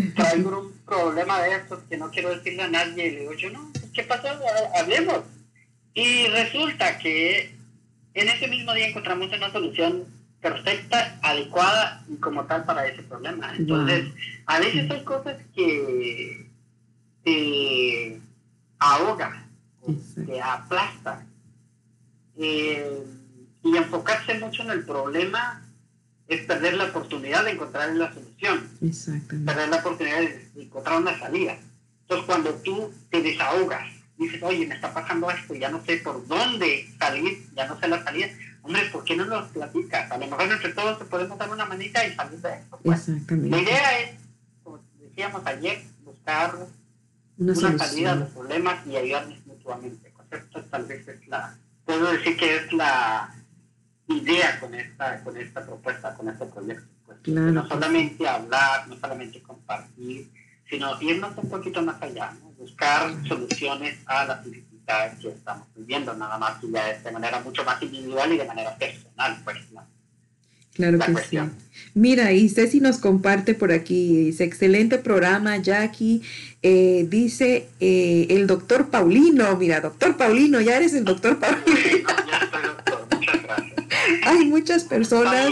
traigo un problema de estos que no quiero decirle a nadie. Y le digo, yo no, ¿qué pasó? Hablemos. Y resulta que en ese mismo día encontramos una solución perfecta, adecuada y como tal para ese problema. Entonces, a veces hay cosas que te ahogan, te aplastan. Eh, y enfocarse mucho en el problema es perder la oportunidad de encontrar la solución. Exactamente. Perder la oportunidad de encontrar una salida. Entonces, cuando tú te desahogas, dices, oye, me está pasando esto, ya no sé por dónde salir, ya no sé la salida, hombre, ¿por qué no nos platicas? A lo mejor entre todos te podemos dar una manita y salir de esto. Pues. Exactamente. La idea es, como decíamos ayer, buscar una, salida a los problemas y ayudarnos mutuamente. Esto tal vez es la, puedo decir que es la idea con esta, con esta propuesta, con este proyecto. Pues, no solamente hablar, no solamente compartir, sino irnos un poquito más allá, buscar soluciones a las dificultades que estamos viviendo, nada más que ya de manera mucho más individual y de manera personal, pues, Claro que sí. Mira, y Ceci nos comparte por aquí, dice, excelente programa, Jackie. Eh, dice eh, el doctor Paulino, mira, doctor Paulino, ya eres el doctor Paulino. muchas gracias. Hay muchas personas,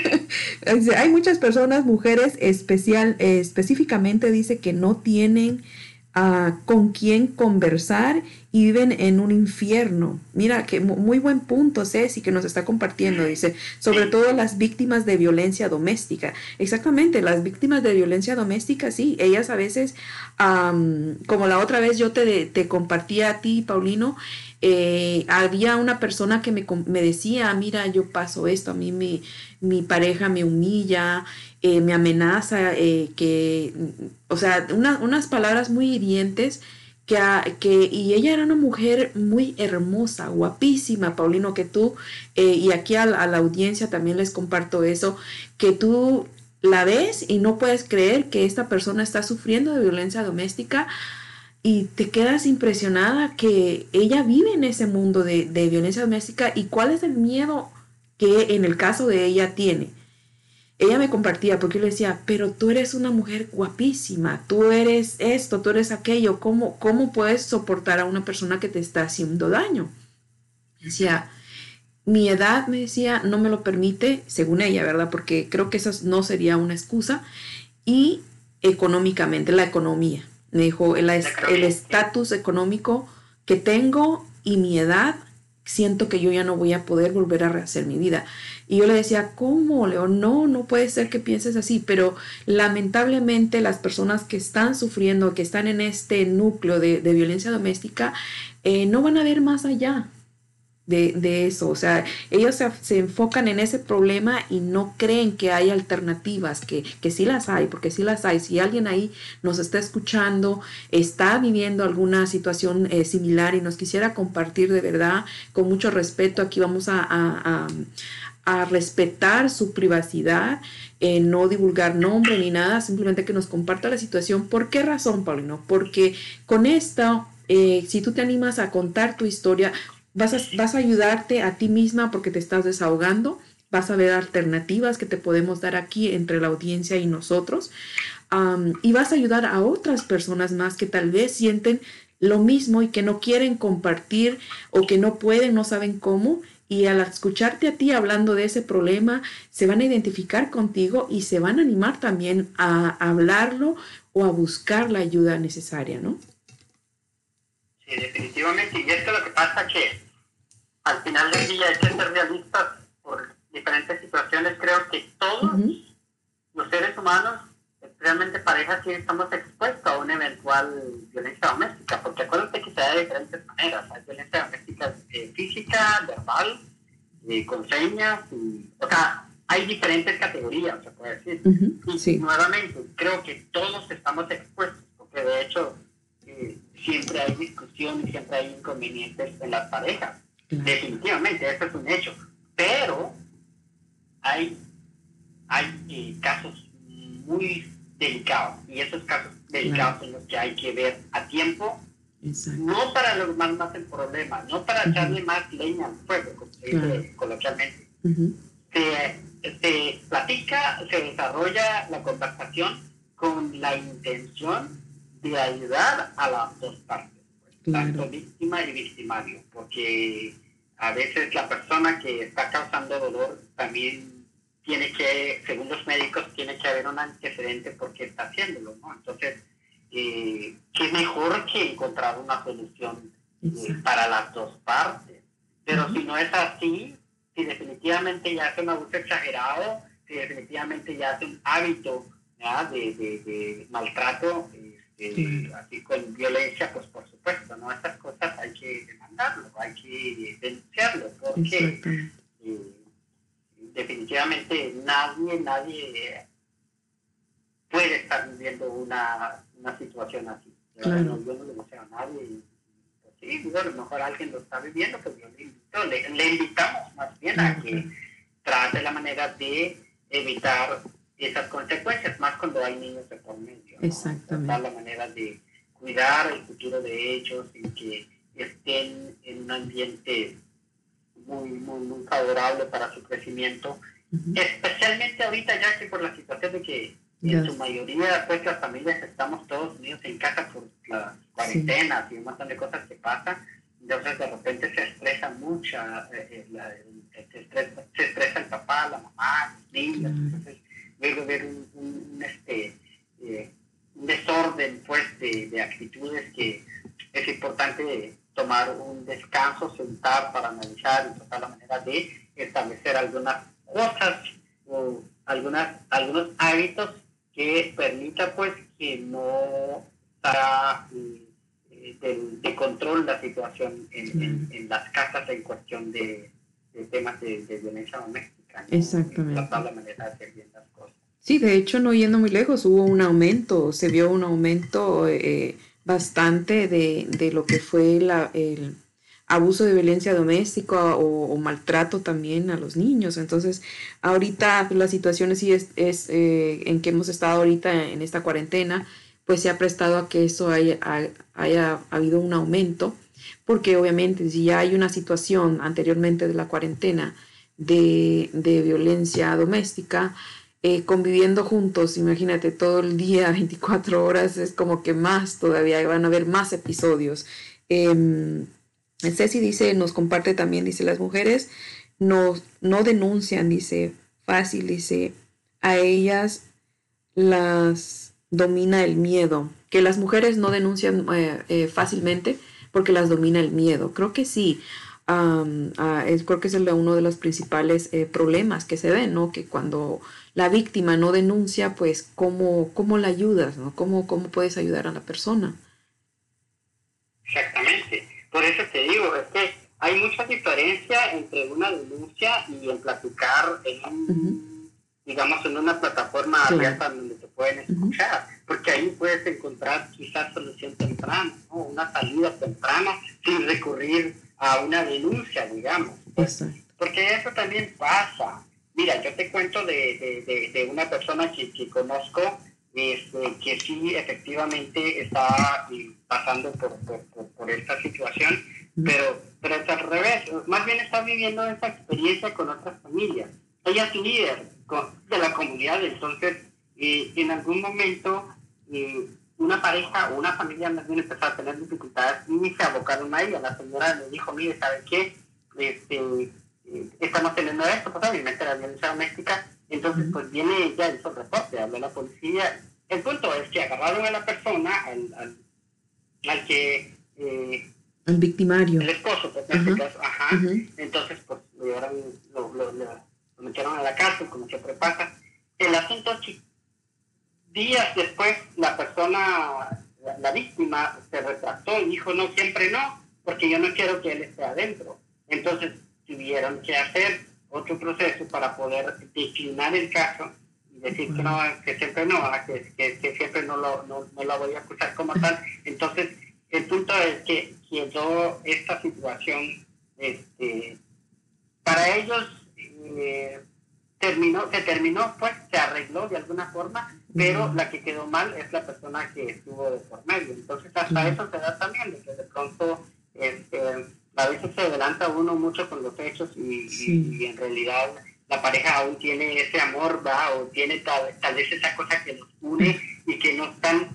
hay muchas personas, mujeres especial, específicamente dice que no tienen con quién conversar y viven en un infierno. Mira, que muy buen punto, Ceci, que nos está compartiendo, dice, sobre todo las víctimas de violencia doméstica. Exactamente, las víctimas de violencia doméstica, sí, ellas a veces, como la otra vez yo te, te compartía a ti, Paulino, eh, había una persona que me, me, decía, mira, yo paso esto, a mí mi, mi pareja me humilla, eh, me amenaza, eh, que, o sea, unas palabras muy hirientes. Que, que, y ella era una mujer muy hermosa, guapísima, Paulino, que tú, y aquí a, a la audiencia también les comparto eso, que tú la ves y no puedes creer que esta persona está sufriendo de violencia doméstica, y te quedas impresionada que ella vive en ese mundo de, violencia doméstica y cuál es el miedo que en el caso de ella tiene. Ella me compartía porque yo le decía, pero tú eres una mujer guapísima, tú eres esto, tú eres aquello, ¿cómo, cómo puedes soportar a una persona que te está haciendo daño? Decía, mi edad, me decía, no me lo permite, según ella, ¿verdad? Porque creo que eso no sería una excusa. Y económicamente, la economía. Me dijo, el estatus económico que tengo y mi edad, siento que yo ya no voy a poder volver a rehacer mi vida. Y yo le decía, ¿cómo, Leo? No, no puede ser que pienses así, pero lamentablemente las personas que están sufriendo, que están en este núcleo de, violencia doméstica, eh, no van a ver más allá de, eso. O sea, ellos se, enfocan en ese problema y no creen que hay alternativas, que, que sí las hay, porque sí las hay. Si alguien ahí nos está escuchando, está viviendo alguna situación eh, similar y nos quisiera compartir de verdad, con mucho respeto, aquí vamos a, a, respetar su privacidad, eh, no divulgar nombre ni nada, simplemente que nos comparta la situación. ¿Por qué razón, Paulino? Porque con esto, eh, si tú te animas a contar tu historia, Vas a, ayudarte a ti misma porque te estás desahogando, vas a ver alternativas que te podemos dar aquí entre la audiencia y nosotros y vas a ayudar a otras personas más que tal vez sienten lo mismo y que no quieren compartir o que no pueden, no saben cómo. Y al escucharte a ti hablando de ese problema, se van a identificar contigo y se van a animar también a hablarlo o a buscar la ayuda necesaria, ¿no? Sí, definitivamente. Y es lo que pasa que al final del día hay que ser realistas por diferentes situaciones. Creo que todos los seres humanos, especialmente parejas, sí estamos expuestos a una eventual violencia doméstica, porque acuérdate que se da de diferentes maneras. Hay violencia doméstica eh, física, verbal, eh, con señas, o sea, hay diferentes categorías, se puede decir. Y nuevamente, creo que todos estamos expuestos, porque de hecho eh, siempre hay discusión y siempre hay inconvenientes en las parejas. Definitivamente, eso es un hecho. Pero hay, hay eh, casos muy delicados y esos casos delicados son los que hay que ver a tiempo, no para lograr más el problema, no para echarle más leña al fuego, como se dice coloquialmente. se, se platica, se desarrolla la conversación con la intención de ayudar a las dos partes, tanto víctima y victimario, porque a veces la persona que está causando dolor también tiene que, según los médicos, tiene que haber un antecedente por qué está haciéndolo, ¿no? Entonces, eh, qué mejor que encontrar una solución eh, para las dos partes. Pero si no es así, si definitivamente ya es un abuso exagerado, si definitivamente ya es un hábito de, de, maltrato, así con violencia, pues por supuesto, ¿no? Estas cosas hay que hay que denunciarlo, porque eh, definitivamente nadie, nadie puede estar viviendo una, una situación así. Claro. yo no le deseo a nadie. Pues sí, a lo mejor alguien lo está viviendo, pues yo le, le, invitamos más bien a que trate la manera de evitar esas consecuencias, más cuando hay niños de por medio. Exactamente. la manera de cuidar el futuro de ellos y que estén en un ambiente muy, muy, muy favorable para su crecimiento. Especialmente ahorita ya que por la situación de que en su mayoría pues las familias estamos todos unidos en casa por las cuarentenas y un montón de cosas que pasan, entonces de repente se estresa mucha, eh, eh, se, estresa, el papá, la mamá, los niños, entonces luego ver un, un, este, eh, un desorden pues de, de actitudes que es importante tomar un descanso, sentar para analizar y tratar la manera de establecer algunas cosas o algunas, algunos hábitos que permita pues que no para eh, de, control la situación en, en, las casas en cuestión de, temas de, violencia doméstica. Exactamente. Tratar la manera de hacer bien las. Sí, de hecho, no yendo muy lejos, hubo un aumento, se vio un aumento eh, bastante de, de, lo que fue la, el abuso de violencia doméstica o, maltrato también a los niños. Entonces, ahorita la situación es, es eh, en que hemos estado ahorita en esta cuarentena, pues se ha prestado a que eso haya, haya habido un aumento, porque obviamente si ya hay una situación anteriormente de la cuarentena de, de violencia doméstica, eh, conviviendo juntos, imagínate todo el día, 24 horas, es como que más todavía, van a haber más episodios. Eh, Ceci dice, nos comparte también, dice, las mujeres no, no denuncian, dice, fácil, dice, a ellas las domina el miedo, que las mujeres no denuncian eh, eh, fácilmente porque las domina el miedo. Creo que sí, ah, creo que es uno de los principales problemas que se ven, ¿no? Que cuando la víctima no denuncia, pues cómo, cómo la ayudas, ¿no? ¿Cómo, ¿Cómo puedes ayudar a la persona? Exactamente. Por eso te digo, es que hay mucha diferencia entre una denuncia y en platicar en digamos, en una plataforma abierta donde te pueden escuchar, porque ahí puedes encontrar quizás solución temprana, ¿no? una salida temprana sin recurrir a una denuncia, digamos. Porque eso también pasa. Mira, yo te cuento de, de, de, una persona que, que conozco este, que sí efectivamente está eh, pasando por, por, por, esta situación, pero, pero es al revés, más bien está viviendo esa experiencia con otras familias. Ella es líder de la comunidad, entonces eh, en algún momento eh, una pareja o una familia más bien empezó a tener dificultades y se abocaron a ella. La señora le dijo, mire, ¿sabe qué? Este, estamos teniendo esto, pues obviamente la violencia doméstica, entonces pues viene ella, hizo el reporte, habló la policía. El punto es que agarraron a la persona, al, al, al que... Eh, el victimario. El esposo, pues en este caso, ajá. Entonces pues lo, llevaron, lo, lo, lo, metieron a la cárcel, como siempre pasa. El asunto es que días después la persona, la, la víctima, se retractó y dijo, no, siempre no, porque yo no quiero que él esté adentro. Entonces, tuvieron que hacer otro proceso para poder declinar el caso y decir que no, que siempre no, que, que, siempre no lo, no, no lo voy a acusar como tal. Entonces, el punto es que quedó esta situación, este, para ellos eh, terminó, se terminó, pues se arregló de alguna forma, pero la que quedó mal es la persona que estuvo de por medio. Entonces, hasta eso se da también, de que de pronto este, a veces se adelanta uno mucho con los hechos y, en realidad la pareja aún tiene ese amor, ¿va? O tiene tal, tal vez esa cosa que los une y que no están,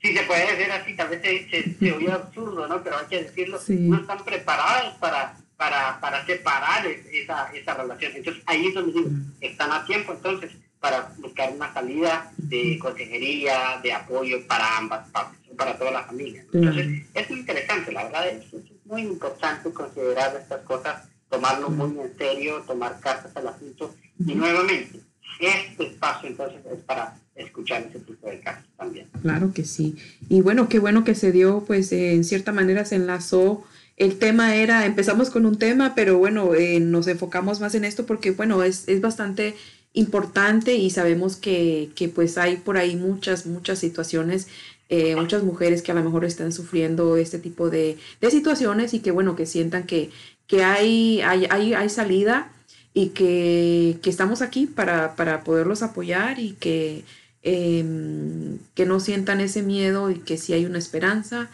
si se puede decir así, tal vez se, se, oye absurdo, ¿no? Pero hay que decirlo, no están preparados para, para, para separar esa, esa relación. Entonces ahí es donde digo, están a tiempo entonces para buscar una salida de consejería, de apoyo para ambas partes, para toda la familia. Entonces, es muy interesante, la verdad, es, muy importante considerar estas cosas, tomarlo muy en serio, tomar cartas al asunto. Y nuevamente, este espacio entonces es para escuchar ese tipo de casos también. Claro que sí. Y bueno, qué bueno que se dio, pues en cierta manera se enlazó el tema era, empezamos con un tema, pero bueno, eh, nos enfocamos más en esto porque, bueno, es, es bastante importante y sabemos que, que, pues hay por ahí muchas, muchas situaciones, eh, muchas mujeres que a lo mejor están sufriendo este tipo de, de situaciones y que bueno, que sientan que, que hay, hay, hay, hay salida y que, que, estamos aquí para, para poderlos apoyar y que em, que no sientan ese miedo y que sí hay una esperanza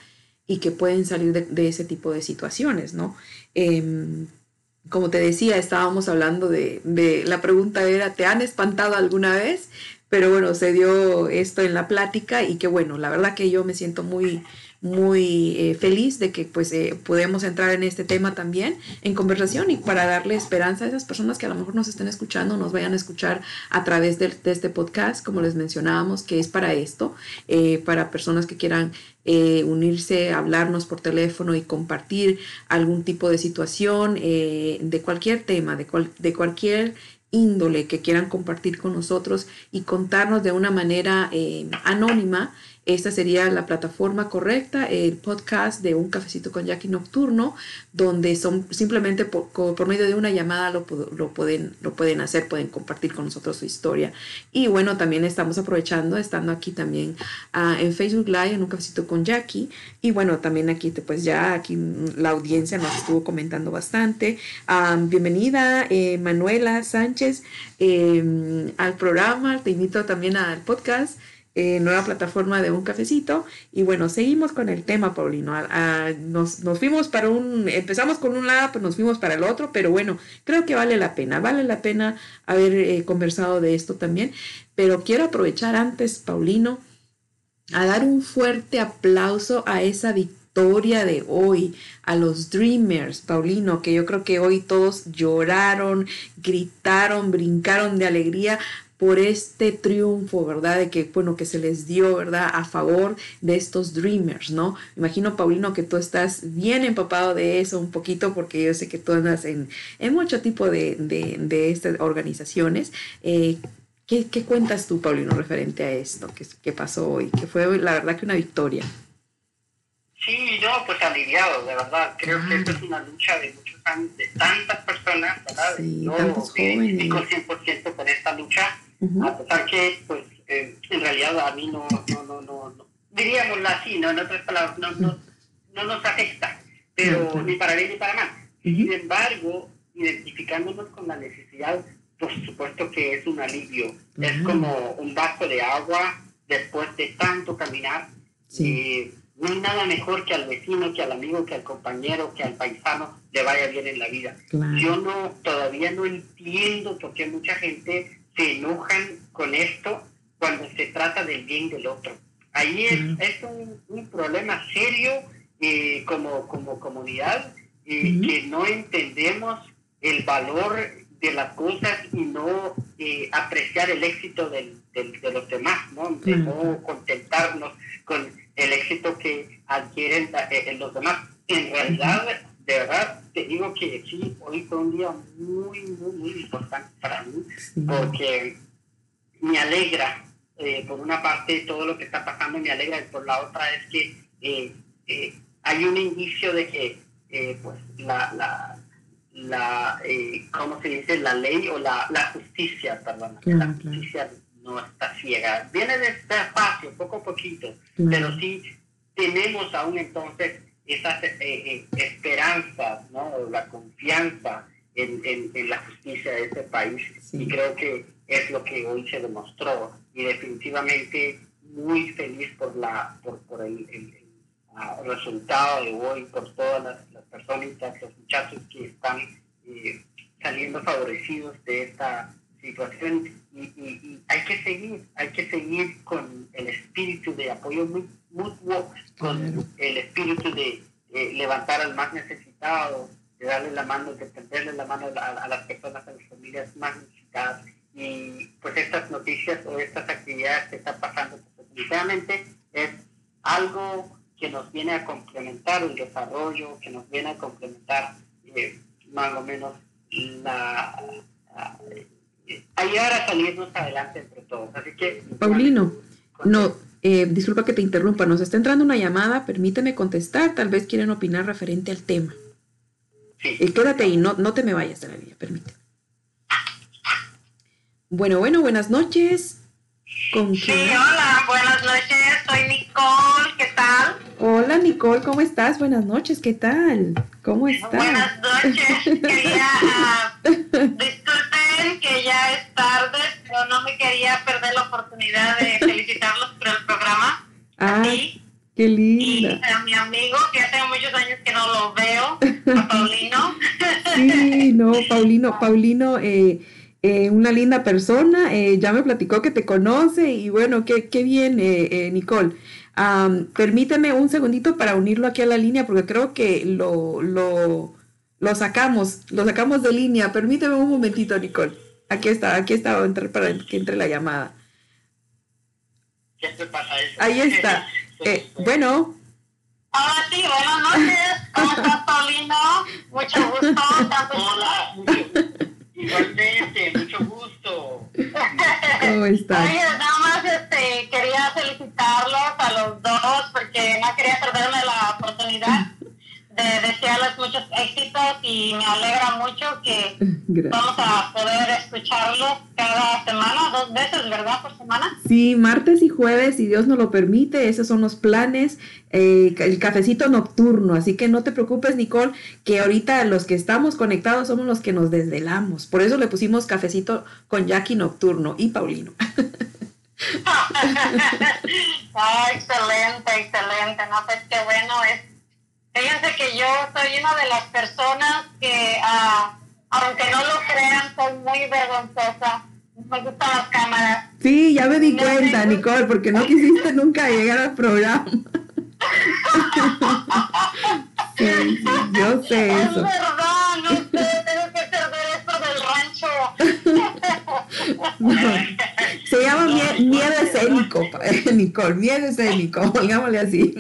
y que pueden salir de, ese tipo de situaciones, ¿no? Em, como te decía, estábamos hablando de, de, la pregunta era, ¿te han espantado alguna vez? Pero bueno, se dio esto en la plática y que bueno, la verdad que yo me siento muy, muy eh, feliz de que pues eh, podemos entrar en este tema también en conversación y para darle esperanza a esas personas que a lo mejor nos estén escuchando, nos vayan a escuchar a través de, este podcast, como les mencionábamos, que es para esto, eh, para personas que quieran unirse, hablarnos por teléfono y compartir algún tipo de situación, de cualquier tema, de, de cualquier índole que quieran compartir con nosotros y contarnos de una manera anónima esta sería la plataforma correcta, el podcast de Un Cafecito con Jackie Nocturno, donde son simplemente por, medio de una llamada lo, pueden, lo pueden hacer, pueden compartir con nosotros su historia. Y bueno, también estamos aprovechando, estando aquí también ah, en Facebook Live, en Un Cafecito con Jackie. Y bueno, también aquí, pues ya aquí la audiencia nos estuvo comentando bastante. Ah, bienvenida, eh, Manuela Sánchez, em, al programa. Te invito también al podcast. Eh, nueva plataforma de un cafecito. Y bueno, seguimos con el tema, Paulino. nos, fuimos para un, empezamos con un lado, pues nos fuimos para el otro, pero bueno, creo que vale la pena, vale la pena haber eh, conversado de esto también. Pero quiero aprovechar antes, Paulino, a dar un fuerte aplauso a esa victoria de hoy, a los Dreamers, Paulino, que yo creo que hoy todos lloraron, gritaron, brincaron de alegría por este triunfo, ¿verdad? De que, bueno, que se les dio, ¿verdad? A favor de estos Dreamers, ¿no? Imagino, Paulino, que tú estás bien empapado de eso un poquito, porque yo sé que tú andas en, en mucho tipo de, de, estas organizaciones. Eh, ¿qué, ¿qué, cuentas tú, Paulino, referente a esto que, que pasó hoy? Que fue, la verdad, que una victoria. Sí, yo pues aliviado, de verdad. Creo que esto es una lucha de muchos años, de tantas personas, ¿verdad? Sí, yo tantos jóvenes. 100% por esta lucha a pesar que, pues, eh, en realidad a mí no, no, no, no, diríamoslo así, ¿no? en otras palabras, no, no, no nos afecta, pero ni para bien ni para mal. Sin embargo, identificándonos con la necesidad, por supuesto que es un alivio. Es como un vaso de agua después de tanto caminar. Sí. no hay nada mejor que al vecino, que al amigo, que al compañero, que al paisano le vaya bien en la vida. Yo no, todavía no entiendo por qué mucha gente se enojan con esto cuando se trata del bien del otro. Ahí es, es un, un, problema serio eh, como, como comunidad eh, que no entendemos el valor de las cosas y no eh, apreciar el éxito del, de los demás, ¿no? De no contentarnos con el éxito que adquieren los demás. En realidad, de verdad, te digo que sí, hoy fue un día muy, muy, muy importante para mí, porque me alegra, eh, por una parte, todo lo que está pasando, me alegra, y por la otra es que eh, eh, hay un indicio de que, pues, la, la, la ¿cómo se dice? La ley o la, la justicia, perdón, la justicia no está ciega. Viene despacio, poco a poquito, pero sí tenemos aún entonces esas eh, eh, esperanzas, ¿no? la confianza en, en, la justicia de este país. Y creo que es lo que hoy se demostró. Y definitivamente muy feliz por, la, por, por el, el, resultado de hoy, por todas las, las personas, los muchachos que están eh, saliendo favorecidos de esta situación. Y, y, hay que seguir, hay que seguir con el espíritu de apoyo muy mutuo con el espíritu de eh, levantar al más necesitado, de darle la mano, de tenderle la mano a, las personas, a las familias más necesitadas. Y pues estas noticias o estas actividades que están pasando, pues, definitivamente es algo que nos viene a complementar el desarrollo, que nos viene a complementar eh, más o menos la, eh, ayudar a salirnos adelante entre todos. Así que... Paulino, no, eh, disculpa que te interrumpa, nos está entrando una llamada, permíteme contestar, tal vez quieren opinar referente al tema. Sí. Eh, quédate ahí, no, no te me vayas de la línea, permíteme. Bueno, bueno, buenas noches. ¿Con sí, hola, buenas noches, soy Nicole, ¿qué tal? Hola Nicole, ¿cómo estás? Buenas noches, ¿qué tal? ¿Cómo estás? Buenas noches, quería, uh, que ya es tarde, pero no me quería perder la oportunidad de felicitarlos por el programa. Ah, Sí. qué Y linda. a mi amigo, que hace muchos años que no lo veo, a Paulino. Sí, no, Paulino, Paulino, eh, eh, una linda persona, eh, ya me platicó que te conoce y bueno, qué, qué bien, eh, eh, Nicole. Am, permíteme un segundito para unirlo aquí a la línea porque creo que lo, lo, lo sacamos, lo sacamos de línea. Permíteme un momentito, Nicole. Aquí está, aquí está, voy a entrar para que entre la llamada. Siempre pasa eso. Ahí está. Eh, bueno, Ahora sí, buenas noches. ¿Cómo estás, Paulino? Mucho gusto. Hola, igualmente, mucho gusto. ¿cómo estás? Oye, nada más este, quería felicitarlos a los dos porque no quería perderme la oportunidad de desearles muchos éxitos y me alegra mucho que Gracias. vamos a poder escucharlos cada semana, dos veces, ¿verdad? Por semana. Sí, martes y jueves, si Dios nos lo permite, esos son los planes, eh, el cafecito nocturno, así que no te preocupes, Nicole, que ahorita los que estamos conectados somos los que nos desvelamos, por eso le pusimos cafecito con Jackie nocturno y Paulino. Ah, excelente, excelente. No, pues qué bueno es. Fíjense que yo soy una de las personas que, ah, aunque no lo crean, soy muy vergonzosa. Me gustan las cámaras. Sí, ya me di No, cuenta. Nicole, porque no quisiste nunca llegar al programa. Sí, sí, yo sé Es eso. verdad, no sé, tengo que perder esto del rancho. No, se llama mie- miedo escénico, Nicole, miedo escénico, pongámosle así.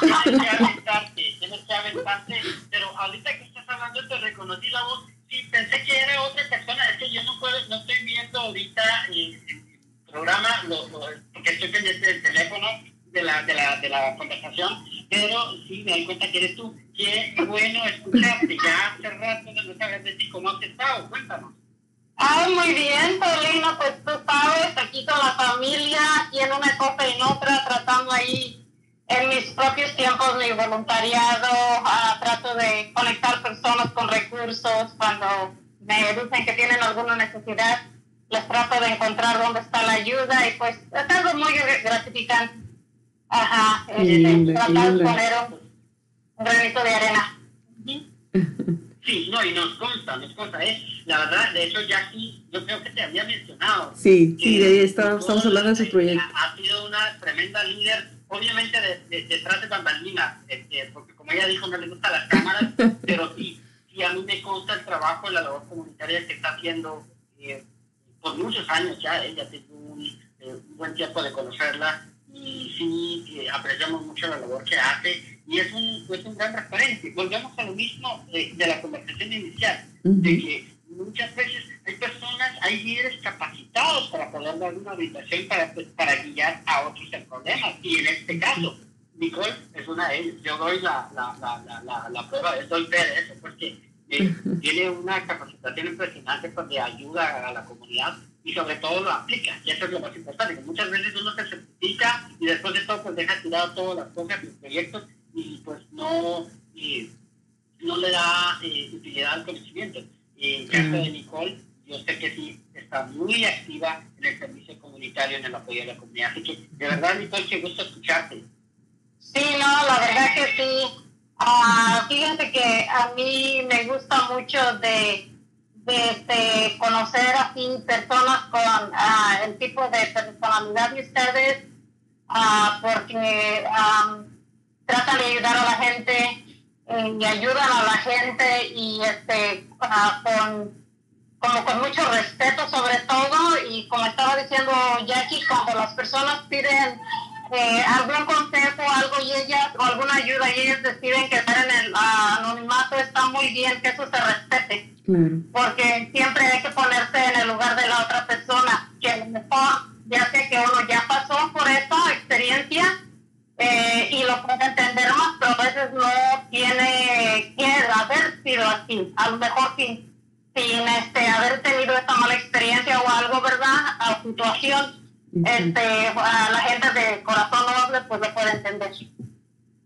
Tienes que aventarte, tienes que aventarte. Pero ahorita que estás hablando te reconocí la voz. Sí, pensé que era otra persona. Es que yo no puedo, no estoy viendo ahorita el programa, lo, lo- porque estoy pendiente del teléfono, de la, de la, de la conversación. Pero sí me doy cuenta que eres tú. Qué bueno escucharte. Ya hace rato no sabes de ti. ¿Cómo has estado? Cuéntanos. Ay, muy bien, Paulino, pues tú sabes, aquí con la familia, y en una cosa y en otra, tratando ahí en mis propios tiempos mi voluntariado, ah, trato de conectar personas con recursos cuando me dicen que tienen alguna necesidad, les trato de encontrar dónde está la ayuda y pues es algo muy gratificante. Ajá, qué tratar de poner un, un granito de arena. Sí, no, y nos consta, nos consta. ¿eh? La verdad, de hecho, Jackie, yo creo que te había mencionado. Sí, sí, de ahí está- estamos hablando de su proyecto. Ha sido una tremenda líder, obviamente de- de- detrás de bambalinas, este, porque como ella dijo, no le gustan las cámaras, pero sí, sí, a mí me consta el trabajo y la labor comunitaria que está haciendo eh, por muchos años ya. Ella tengo un, eh, un buen tiempo de conocerla y sí, eh, apreciamos mucho la labor que hace y es un, es un gran referente. Volvemos a lo mismo de, de la conversación inicial de que muchas veces hay personas, hay líderes capacitados para poder dar una orientación para, pues, para guiar a otros en problemas. Y en este caso, Nicole es una de ellas. Yo doy la, la, la, la, la, prueba, doy fe de eso, porque eh, tiene una capacitación impresionante pues, de ayuda a la comunidad y sobre todo lo aplica, y eso es lo más importante, que muchas veces uno se certifica y después de todo pues deja tirado todas las cosas, los proyectos y pues no, eh, no le da eh, utilidad al conocimiento. Y en caso de Nicole, yo sé que sí está muy activa en el servicio comunitario, en el apoyo a la comunidad. Así que, de verdad, Nicole, qué gusto escucharte. Sí, no, la verdad que sí. Ah, fíjense que a mí me gusta mucho de, de este, conocer así personas con ah, el tipo de personalidad de ustedes, ah, porque am, tratan de ayudar a la gente eh, y ayudan a la gente y este ah, con como con mucho respeto sobre todo y como estaba diciendo Jackie, cuando las personas piden eh, algún consejo algo y ellas o alguna ayuda y ellas deciden quedar en el ah, anonimato, está muy bien que eso se respete, Claro. porque siempre hay que ponerse en el lugar de la otra persona, que a lo mejor ya sé que uno ya pasó por esa experiencia eh, y lo puede entender más, pero a veces no tiene que haber sido así, a lo mejor sin, sin este, haber tenido esta mala experiencia o algo, ¿verdad? A situación este, a la gente de corazón noble pues lo puede entender.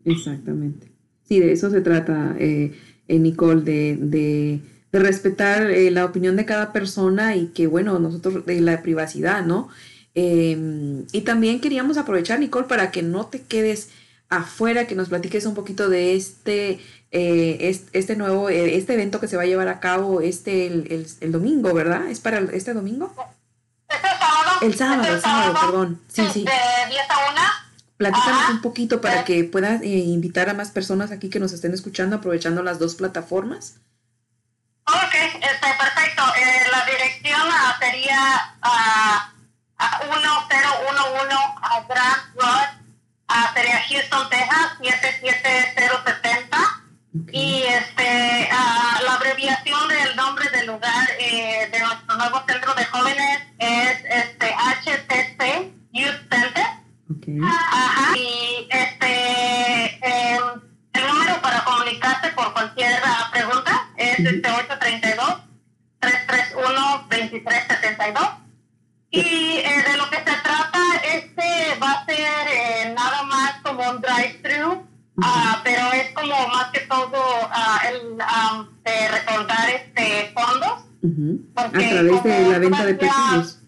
Exactamente. Sí, de eso se trata, eh, eh, Nicole, de, de de respetar eh, la opinión de cada persona y que, bueno, nosotros, de la privacidad, ¿no? Em, y también queríamos aprovechar, Nicole, para que no te quedes afuera, que nos platiques un poquito de este, eh, este, nuevo, eh, este evento que se va a llevar a cabo este, el, domingo, ¿verdad? ¿Es para este domingo? Este sábado. El sábado, el sábado, perdón. Sí, sí. De 10 a 1. Platícanos un poquito para que puedas invitar a más personas aquí que nos estén escuchando aprovechando las dos plataformas. Ok, este, perfecto. Eh, la dirección sería uh, 1011 Grand Road, uh, sería Houston, Texas, 77070. Y este, la abreviación del nombre del lugar eh, de nuestro nuevo centro de jóvenes es este, HTC Youth Center. Okay. Ajá. Y este, eh, el número para comunicarte por cualquier pregunta es este 832-331-2372. Y eh, de lo que se trata, este va a ser eh, nada más como un drive-thru, ah, pero es como más que todo uh, el de recordar este fondos. a través de la venta de platillos.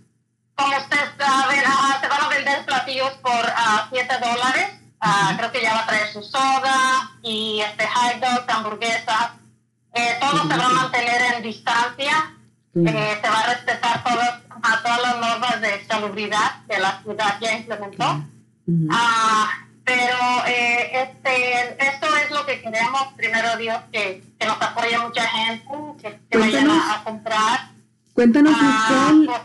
Como usted sabe, se van a vender platillos por 7 dólares. Ah, creo que ya va a traer su soda y este hot dogs, hamburguesas eh, todo se va a mantener en distancia, eh, se va a respetar todas, a todas las normas de salubridad que la ciudad ya implementó. Ah, pero eh, este, esto es lo que queremos, primero Dios, que, que nos apoye mucha gente, que, que vayan a, comprar. Cuéntanos, ah,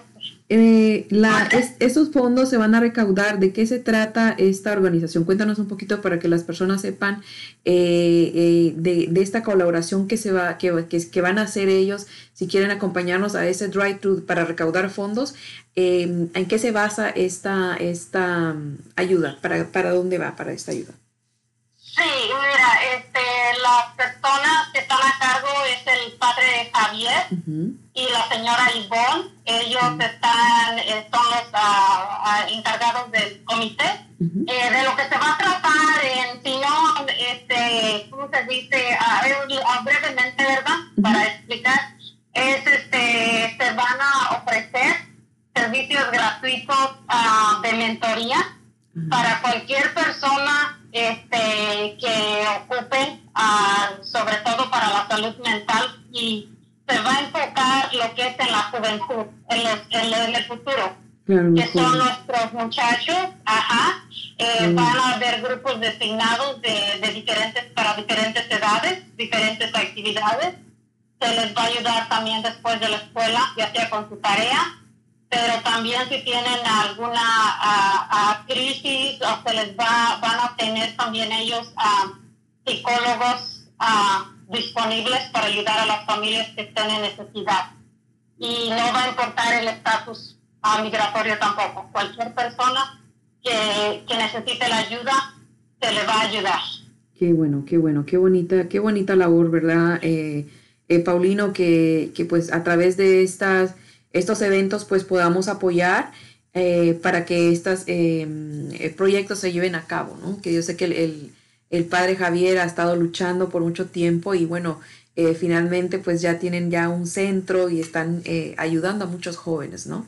eh, la, esos fondos se van a recaudar. ¿De qué se trata esta organización? Cuéntanos un poquito para que las personas sepan eh, eh, de, esta colaboración que, se va, que, que, van a hacer ellos si quieren acompañarnos a ese drive thru para recaudar fondos. ¿En qué se basa esta, esta mm, ayuda? ¿Para, ¿Para dónde va para esta ayuda? Sí, mira, este, las personas que están a cargo es el padre Javier y la señora Ivonne. Ellos están, eh, son los ah, ah, encargados del comité. Eh, de lo que se va a tratar en no, este, ¿cómo se dice? Uh, brevemente, ¿verdad? Para explicar, es este, se van a ofrecer servicios gratuitos de mentoría para cualquier persona este, que ocupen ah, sobre todo para la salud mental y se va a enfocar lo que es en la juventud, en, el futuro, que son nuestros muchachos, ajá, eh, van a haber grupos designados de, de diferentes, para diferentes edades, diferentes actividades, se les va a ayudar también después de la escuela, ya sea con su tarea, pero también si tienen alguna crisis o se les va, van a tener también ellos psicólogos disponibles para ayudar a las familias que estén en necesidad. Y no va a importar el estatus migratorio tampoco. Cualquier persona que, que necesite la ayuda, se le va a ayudar. Qué bueno, qué bueno, qué bonita, qué bonita labor, ¿verdad? Eh, eh, Paulino, que, que pues a través de estas estos eventos pues podamos apoyar eh, para que estos em, eh, proyectos se lleven a cabo, ¿no? Que yo sé que el, el, padre Javier ha estado luchando por mucho tiempo y bueno, eh, finalmente pues ya tienen ya un centro y están ayudando a muchos jóvenes, ¿no?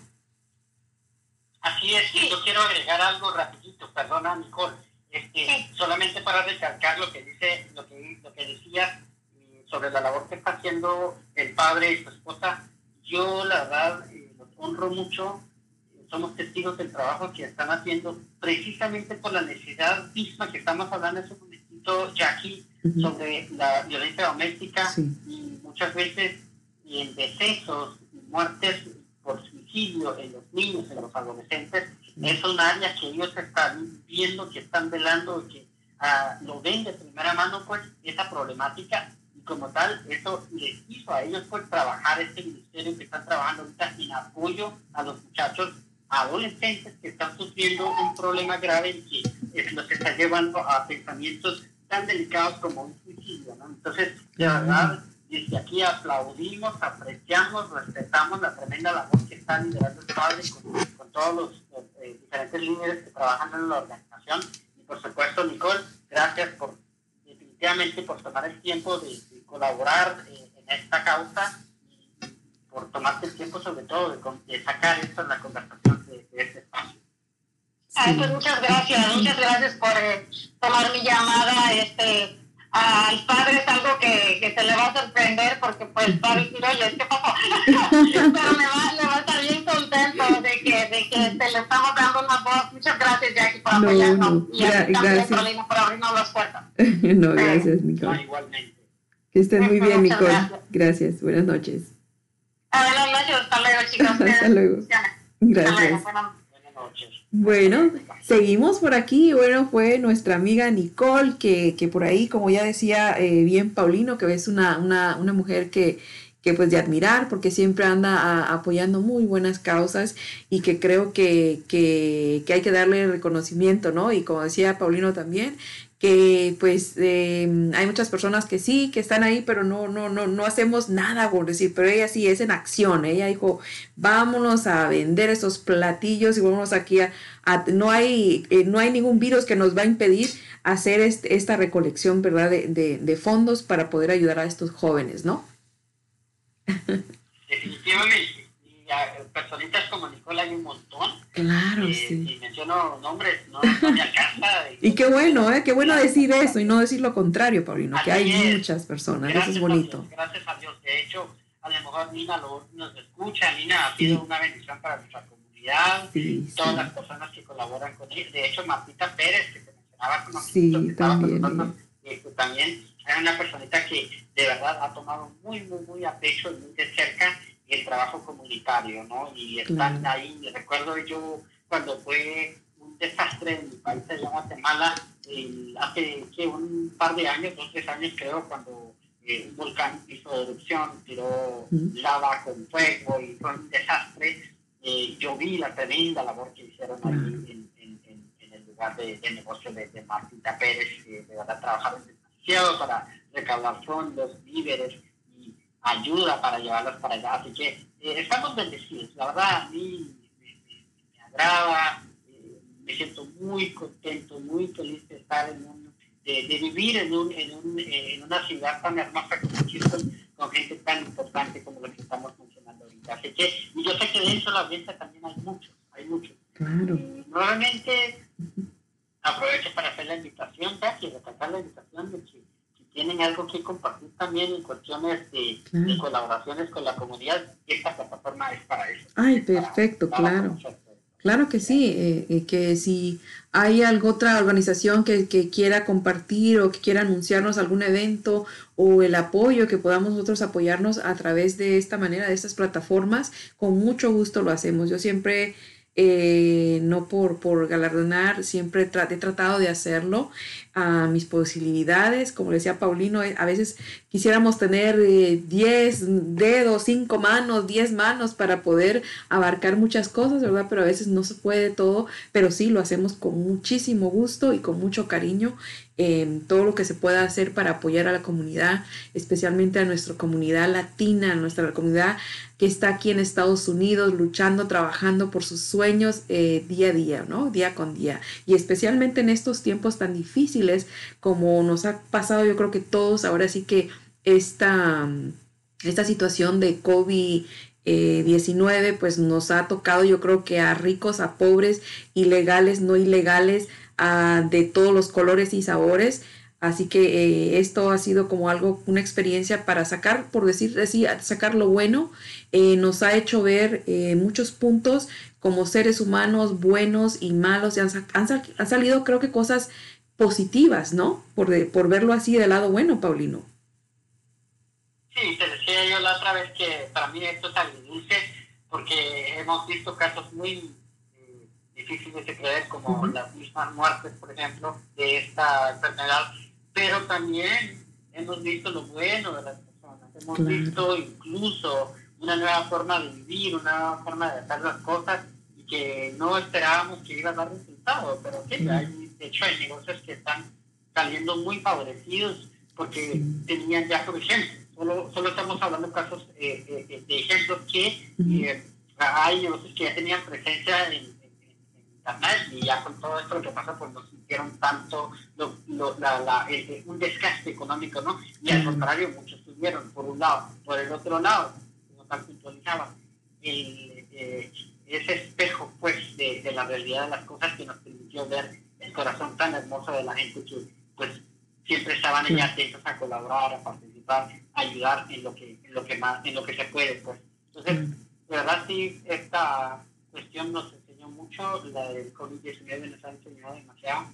Así es, yo quiero agregar algo rapidito, perdona Nicole, este, solamente para recalcar lo que dice, lo que, lo que decías sobre la labor que está haciendo el padre y su esposa yo la verdad eh, los honro mucho, somos testigos del trabajo que están haciendo precisamente por la necesidad misma que estamos hablando en ese momentito, Jackie, sobre la violencia doméstica y muchas veces en decesos, muertes por suicidio en los niños, en los adolescentes, es un área que ellos están viendo, que están velando, que ah, lo ven de primera mano, pues, esa problemática como tal, eso les hizo a ellos pues trabajar este ministerio que están trabajando ahorita en apoyo a los muchachos adolescentes que están sufriendo un problema grave que es lo que está llevando a pensamientos tan delicados como un suicidio. ¿no? Entonces, de verdad, desde aquí aplaudimos, apreciamos, respetamos la tremenda labor que está liderando el padre con, todos los, eh, diferentes líderes que trabajan en la organización. Y por supuesto, Nicole, gracias por definitivamente por tomar el tiempo de colaborar eh, en esta causa por tomarte el tiempo sobre todo de, sacar esto en la conversación de, este espacio. pues muchas gracias, muchas gracias por eh, tomar mi llamada. Este, al padre es algo que, que se le va a sorprender porque pues el padre dice, oye, ¿qué pasó? Pero le va, le va a estar bien contento de que, de que te le estamos dando una voz. Muchas gracias, Jackie, por apoyarnos. No, y a también, Carolina, por abrirnos las puertas. no, gracias, Nicole. No, igualmente. Que estés muy bien, Nicole. Gracias. gracias. Buenas noches. Ah, buenas noches. Hasta luego, chicos. Hasta luego. Gracias. Buenas noches. Bueno, seguimos por aquí. Bueno, fue nuestra amiga Nicole, que, que por ahí, como ya decía eh, bien Paulino, que es una, una, una mujer que, que pues de admirar porque siempre anda apoyando muy buenas causas y que creo que, que, que, hay que darle reconocimiento, ¿no? Y como decía Paulino también, que pues eh, hay muchas personas que sí, que están ahí, pero no, no, no, no hacemos nada, por decir, pero ella sí es en acción, ella dijo, vámonos a vender esos platillos y vámonos aquí a, no, hay, eh, no hay ningún virus que nos va a impedir hacer este, esta recolección, ¿verdad?, de, de, de fondos para poder ayudar a estos jóvenes, ¿no? Personitas como Nicola hay un montón. Claro, eh, sí. Si menciono nombres, no, no me alcanza. y qué bueno, ¿eh? Qué bueno decir eso y no decir lo contrario, Paulino, que hay muchas personas. eso es bonito. gracias a Dios. De hecho, a lo mejor Nina lo, nos escucha. Nina ha sido una bendición para nuestra comunidad. Sí, todas las personas que colaboran con ella. De hecho, Martita Pérez, que te mencionaba como sí, también, nosotros, eh, pues, también es una personita que de verdad ha tomado muy, muy, muy a pecho y muy de cerca el trabajo comunitario, ¿no? Y están ahí, recuerdo yo cuando fue un desastre en mi país, en Guatemala, hace que un par de años, dos, tres años creo, cuando eh, un volcán hizo erupción, tiró lava con fuego y fue un desastre. Eh, yo vi la tremenda labor que hicieron ahí en, en, en, el lugar de, de negocio de, de Martita Pérez, que de verdad trabajaron demasiado para recaudar fondos, víveres, ayuda para llevarlas para allá. Así que eh, estamos bendecidos. La verdad, a mí me, agrada, eh, me siento muy contento, muy feliz de estar en un, de, vivir en, un, en, un, eh, en, una ciudad tan hermosa como Houston, con gente tan importante como la que estamos funcionando ahorita. Así que, y yo sé que dentro de la audiencia también hay muchos, hay muchos. Claro. nuevamente, aprovecho para hacer la invitación, y recalcar la invitación de que tienen algo que compartir también en cuestiones de, colaboraciones con la comunidad, esta plataforma es para eso. Ay, perfecto, claro. Claro que sí, eh, eh, que si hay alguna otra organización que, que, quiera compartir o que quiera anunciarnos algún evento o el apoyo que podamos nosotros apoyarnos a través de esta manera, de estas plataformas, con mucho gusto lo hacemos. Yo siempre eh, no por, por galardonar, siempre he tratado de hacerlo a mis posibilidades. Como decía Paulino, eh, a veces quisiéramos tener 10 eh, dedos, 5 manos, 10 manos para poder abarcar muchas cosas, ¿verdad? Pero a veces no se puede todo, pero sí lo hacemos con muchísimo gusto y con mucho cariño todo lo que se pueda hacer para apoyar a la comunidad, especialmente a nuestra comunidad latina, a nuestra comunidad que está aquí en Estados Unidos luchando, trabajando por sus sueños eh, día a día, ¿no? Día con día. Y especialmente en estos tiempos tan difíciles como nos ha pasado, yo creo que todos, ahora sí que esta, esta situación de COVID 19 pues nos ha tocado yo creo que a ricos, a pobres, ilegales, no ilegales, de todos los colores y sabores. Así que eh, esto ha sido como algo, una experiencia para sacar, por decir así, sacar lo bueno. Eh, nos ha hecho ver eh, muchos puntos como seres humanos buenos y malos. Han, han, salido creo que cosas positivas, ¿no? Por, por verlo así del lado bueno, Paulino. Sí, te decía yo la otra vez que para mí esto es agridulce porque hemos visto casos muy difíciles de creer, como las mismas muertes, por ejemplo, de esta enfermedad, pero también hemos visto lo bueno de las personas, hemos visto incluso una nueva forma de vivir, una nueva forma de hacer las cosas y que no esperábamos que iba a dar resultados, pero que hay, de hecho hay negocios que están saliendo muy favorecidos porque tenían ya, por ejemplo, solo, solo estamos hablando de casos eh, eh, de ejemplos que eh, hay negocios que ya tenían presencia en y ya con todo esto lo que pasa, pues no sintieron tanto lo, lo, la, la, un desgaste económico, ¿no? Y al contrario, muchos tuvieron, por un lado. Por el otro lado, como tal puntualizaba, el, eh, ese espejo pues de, de, la realidad de las cosas que nos permitió ver el corazón tan hermoso de la gente que pues siempre estaban ahí atentos a colaborar, a participar, a ayudar en lo que, en lo que más, en lo que se puede pues. Entonces, de verdad sí, esta cuestión nos enseñó mucho, la del COVID-19 nos ha enseñado demasiado.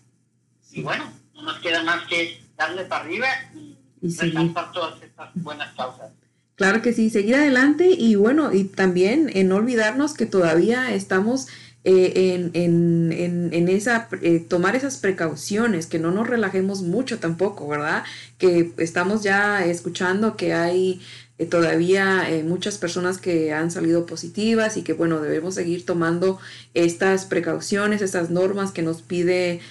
Y bueno, no nos queda más que darle para arriba y, y resaltar todas estas buenas causas. Claro que sí, seguir adelante y bueno, y también en no olvidarnos que todavía estamos eh, en, en, en, esa, eh, tomar esas precauciones, que no nos relajemos mucho tampoco, ¿verdad? Que estamos ya escuchando que hay eh, todavía muchas personas que han salido positivas y que bueno, debemos seguir tomando estas precauciones, estas normas que nos pide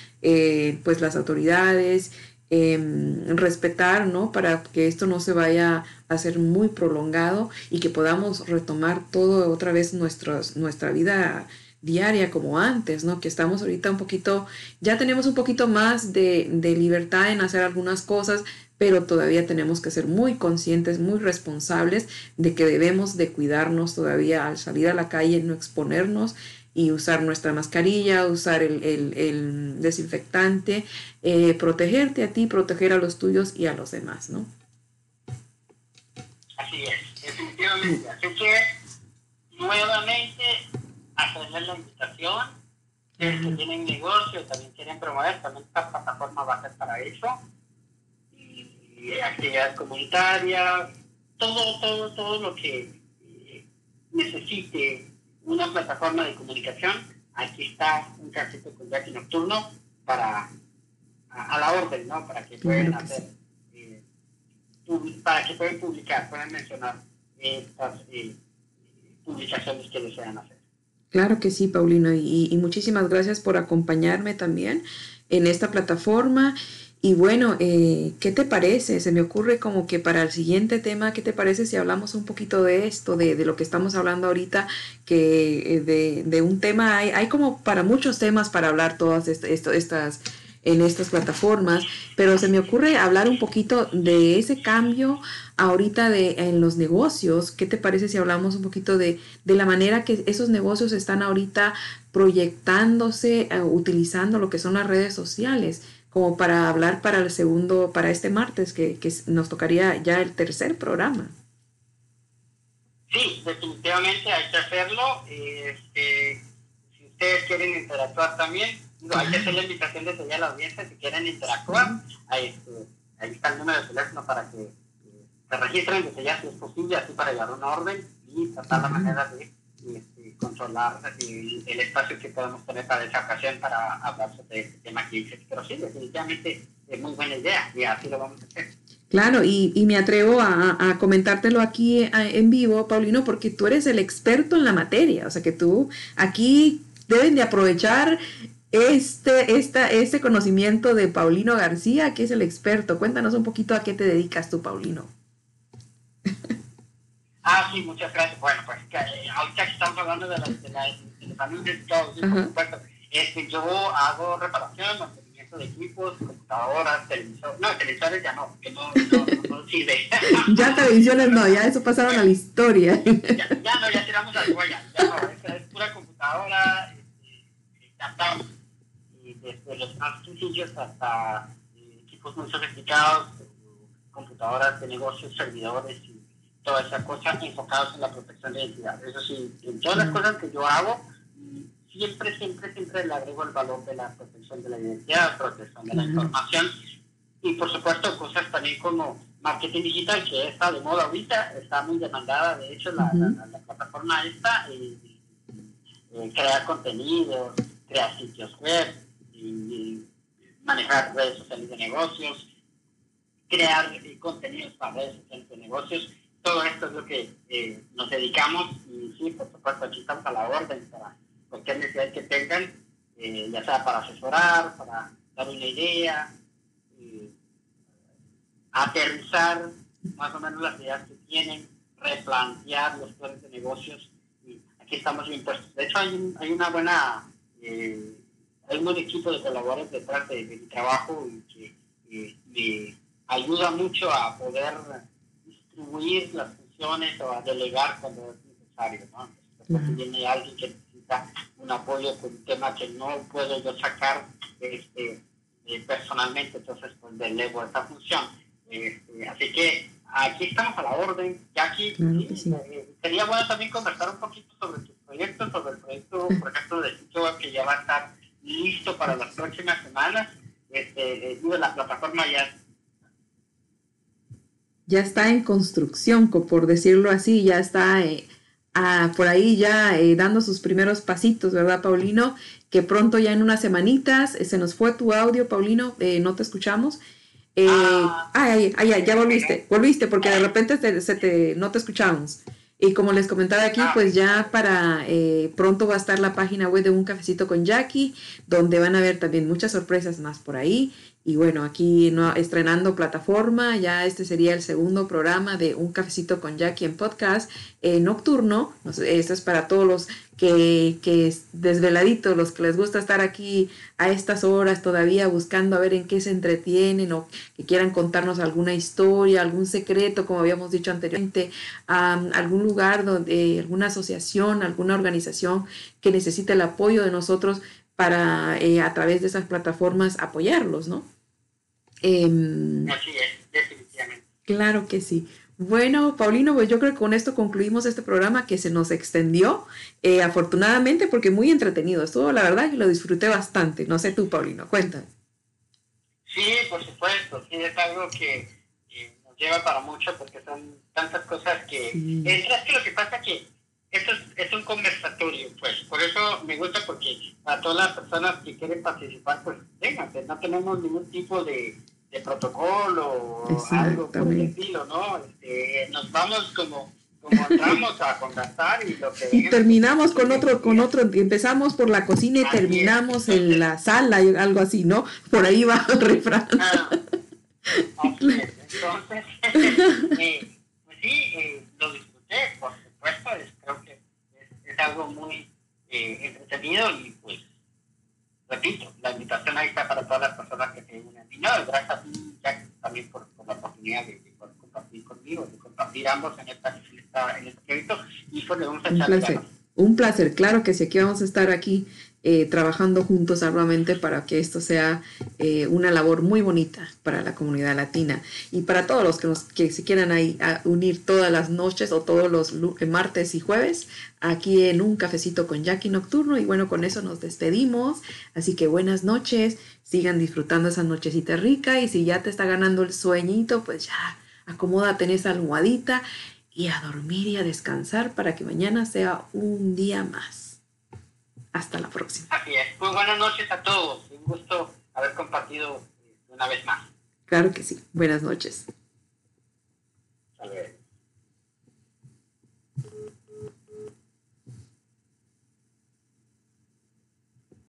pues las autoridades Em, respetar, ¿no? Para que esto no se vaya a ser muy prolongado y que podamos retomar todo otra vez nuestra vida diaria como antes, ¿no? Que estamos ahorita un poquito, ya tenemos un poquito más de, de libertad en hacer algunas cosas, pero todavía tenemos que ser muy conscientes, muy responsables de que debemos de cuidarnos todavía al salir a la calle, no exponernos y usar nuestra mascarilla, usar el, el, desinfectante, eh, protegerte a ti, proteger a los tuyos y a los demás, ¿no? Así es, definitivamente. Así que, nuevamente, hacerles la invitación, que tienen negocio, también quieren promover, también esta plataforma va a ser para eso, y, actividades comunitarias, todo, todo, todo lo que eh, necesite una plataforma de comunicación, aquí está un cafecito con Jackie Nocturno para a, la orden, ¿no? Para que puedan hacer, eh, para que puedan publicar, puedan mencionar estas eh, publicaciones que desean hacer. Claro que sí, Paulino, y, y muchísimas gracias por acompañarme también en esta plataforma y bueno, eh, ¿qué te parece? Se me ocurre como que para el siguiente tema, ¿qué te parece si hablamos un poquito de esto, de, de lo que estamos hablando ahorita, que eh, de, de, un tema, hay, hay como para muchos temas para hablar todas estas en estas plataformas, pero se me ocurre hablar un poquito de ese cambio ahorita de, en los negocios. ¿Qué te parece si hablamos un poquito de, de la manera que esos negocios están ahorita proyectándose, eh, utilizando lo que son las redes sociales? como para hablar para el segundo, para este martes, que, que nos tocaría ya el tercer programa. Sí, definitivamente hay que hacerlo. Este, si ustedes quieren interactuar también, hay que hacer la invitación desde ya a la audiencia si quieren interactuar. Ahí, este, ahí está el número de teléfono para que eh, se registren desde ya si es posible, así para llevar una orden y tratar la manera de este, controlar el, el, espacio que podemos tener para esa ocasión para hablar sobre este tema que dices. Pero sí, definitivamente es muy buena idea y así lo vamos a hacer. Claro, y, y me atrevo a, a, comentártelo aquí en vivo, Paulino, porque tú eres el experto en la materia, o sea que tú aquí deben de aprovechar este, esta, este conocimiento de Paulino García, que es el experto. Cuéntanos un poquito a qué te dedicas tú, Paulino. Ah, sí, muchas gracias. Bueno, pues que, eh, ahorita que estamos hablando de, la, de, la, de los anuncios y por supuesto. Este, yo hago reparación, mantenimiento de equipos, computadoras, televisores. No, televisores ya no, que no, no, no, sirve. ya televisiones no, ya eso pasaron a la historia. ya, ya no, ya tiramos la huella. Ya no, es, es pura computadora, este, ya estamos. Desde los más sencillos hasta eh, equipos muy sofisticados, computadoras de negocios, servidores y toda esa cosa enfocados en la protección de identidad. Eso sí, en todas las cosas que yo hago, siempre, siempre, siempre le agrego el valor de la protección de la identidad, protección de la información y por supuesto cosas también como marketing digital que está de moda ahorita, está muy demandada, de hecho la, la, la, plataforma esta, eh, eh, crear contenidos, crear sitios web, y, manejar redes sociales de negocios, crear eh, contenidos para redes sociales de negocios, todo esto es lo que eh, nos dedicamos y sí, por supuesto, aquí estamos a la orden para cualquier necesidad que tengan, eh, ya sea para asesorar, para dar una idea, aterrizar más o menos las ideas que tienen, replantear los planes de negocios y aquí estamos bien puestos. De hecho, hay, hay una buena, hay un buen equipo de colaboradores detrás de, de mi trabajo y que me ayuda mucho a poder distribuir las funciones o a delegar cuando es necesario, ¿no? Entonces, viene alguien que necesita un apoyo con un tema que no puedo yo sacar este, eh, personalmente, entonces pues delego esa función. Este, así que aquí estamos a la orden. Jackie, eh, sería bueno también conversar un poquito sobre tu proyecto, sobre el proyecto, por ejemplo, de sitio que ya va a estar listo para las próximas semanas. Este, eh, la plataforma ya ya está en construcción, por decirlo así, ya está por ahí ya dando sus primeros pasitos, ¿verdad, Paulino? que pronto ya en unas semanitas eh, se nos fue tu audio, Paulino, eh, no te escuchamos. Eh, ah, ay, ay, ay, ya volviste, volviste porque de repente se te, no te escuchamos. Y como les comentaba aquí, ah. pues ya para pronto va a estar la página web de Un Cafecito con Jackie, donde van a ver también muchas sorpresas más por ahí. Y bueno, aquí no, estrenando plataforma, ya este sería el segundo programa de Un Cafecito con Jackie en podcast nocturno. Esto es para todos los que, que desveladitos, los que les gusta estar aquí a estas horas todavía buscando a ver en qué se entretienen o que quieran contarnos alguna historia, algún secreto, como habíamos dicho anteriormente, algún lugar donde, alguna asociación, alguna organización que necesite el apoyo de nosotros para eh, a través de esas plataformas apoyarlos, ¿no? Em, Así es, definitivamente. Claro que sí. Bueno, Paulino, pues yo creo que con esto concluimos este programa que se nos extendió, eh, afortunadamente, porque muy entretenido. Estuvo, la verdad, que lo disfruté bastante. No sé tú, Paulino, cuéntame. Sí, por supuesto. Sí, es algo que, nos lleva para mucho porque son tantas cosas que... Es, que lo que pasa es que esto es, un conversatorio, pues. Por eso me gusta porque a todas las personas que quieren participar, pues, vénganse. No tenemos ningún tipo de de protocolo o algo por el estilo, ¿no? Este, nos vamos como como entramos a conversar y lo que y terminamos con otro con otro empezamos por la cocina y terminamos en la sala algo así no por ahí va el refrán ah, entonces eh, pues sí eh, lo disfruté por supuesto es, algo muy eh, entretenido y pues repito, la invitación ahí está para todas las personas que se unen. Y no, gracias a ti, Jack, también por, por la oportunidad de, de, compartir conmigo, de compartir ambos en, esta, en, esta, en este proyecto. Y pues le vamos a Un placer. Un placer, claro que sí, aquí vamos a estar aquí eh, trabajando juntos arduamente para que esto sea eh, una labor muy bonita para la comunidad latina. Y para todos los que, nos, que se quieran ahí unir todas las noches o todos los eh, martes y jueves aquí en un cafecito con Jackie Nocturno. Y bueno, con eso nos despedimos, así que buenas noches, sigan disfrutando esa nochecita rica. Y si ya te está ganando el sueñito, pues ya acomódate en esa almohadita y a dormir y a descansar para que mañana sea un día más. Hasta la próxima. Así es. Muy buenas noches a todos. Un gusto haber compartido eh, una vez más. Claro que sí. Buenas noches. Hasta luego.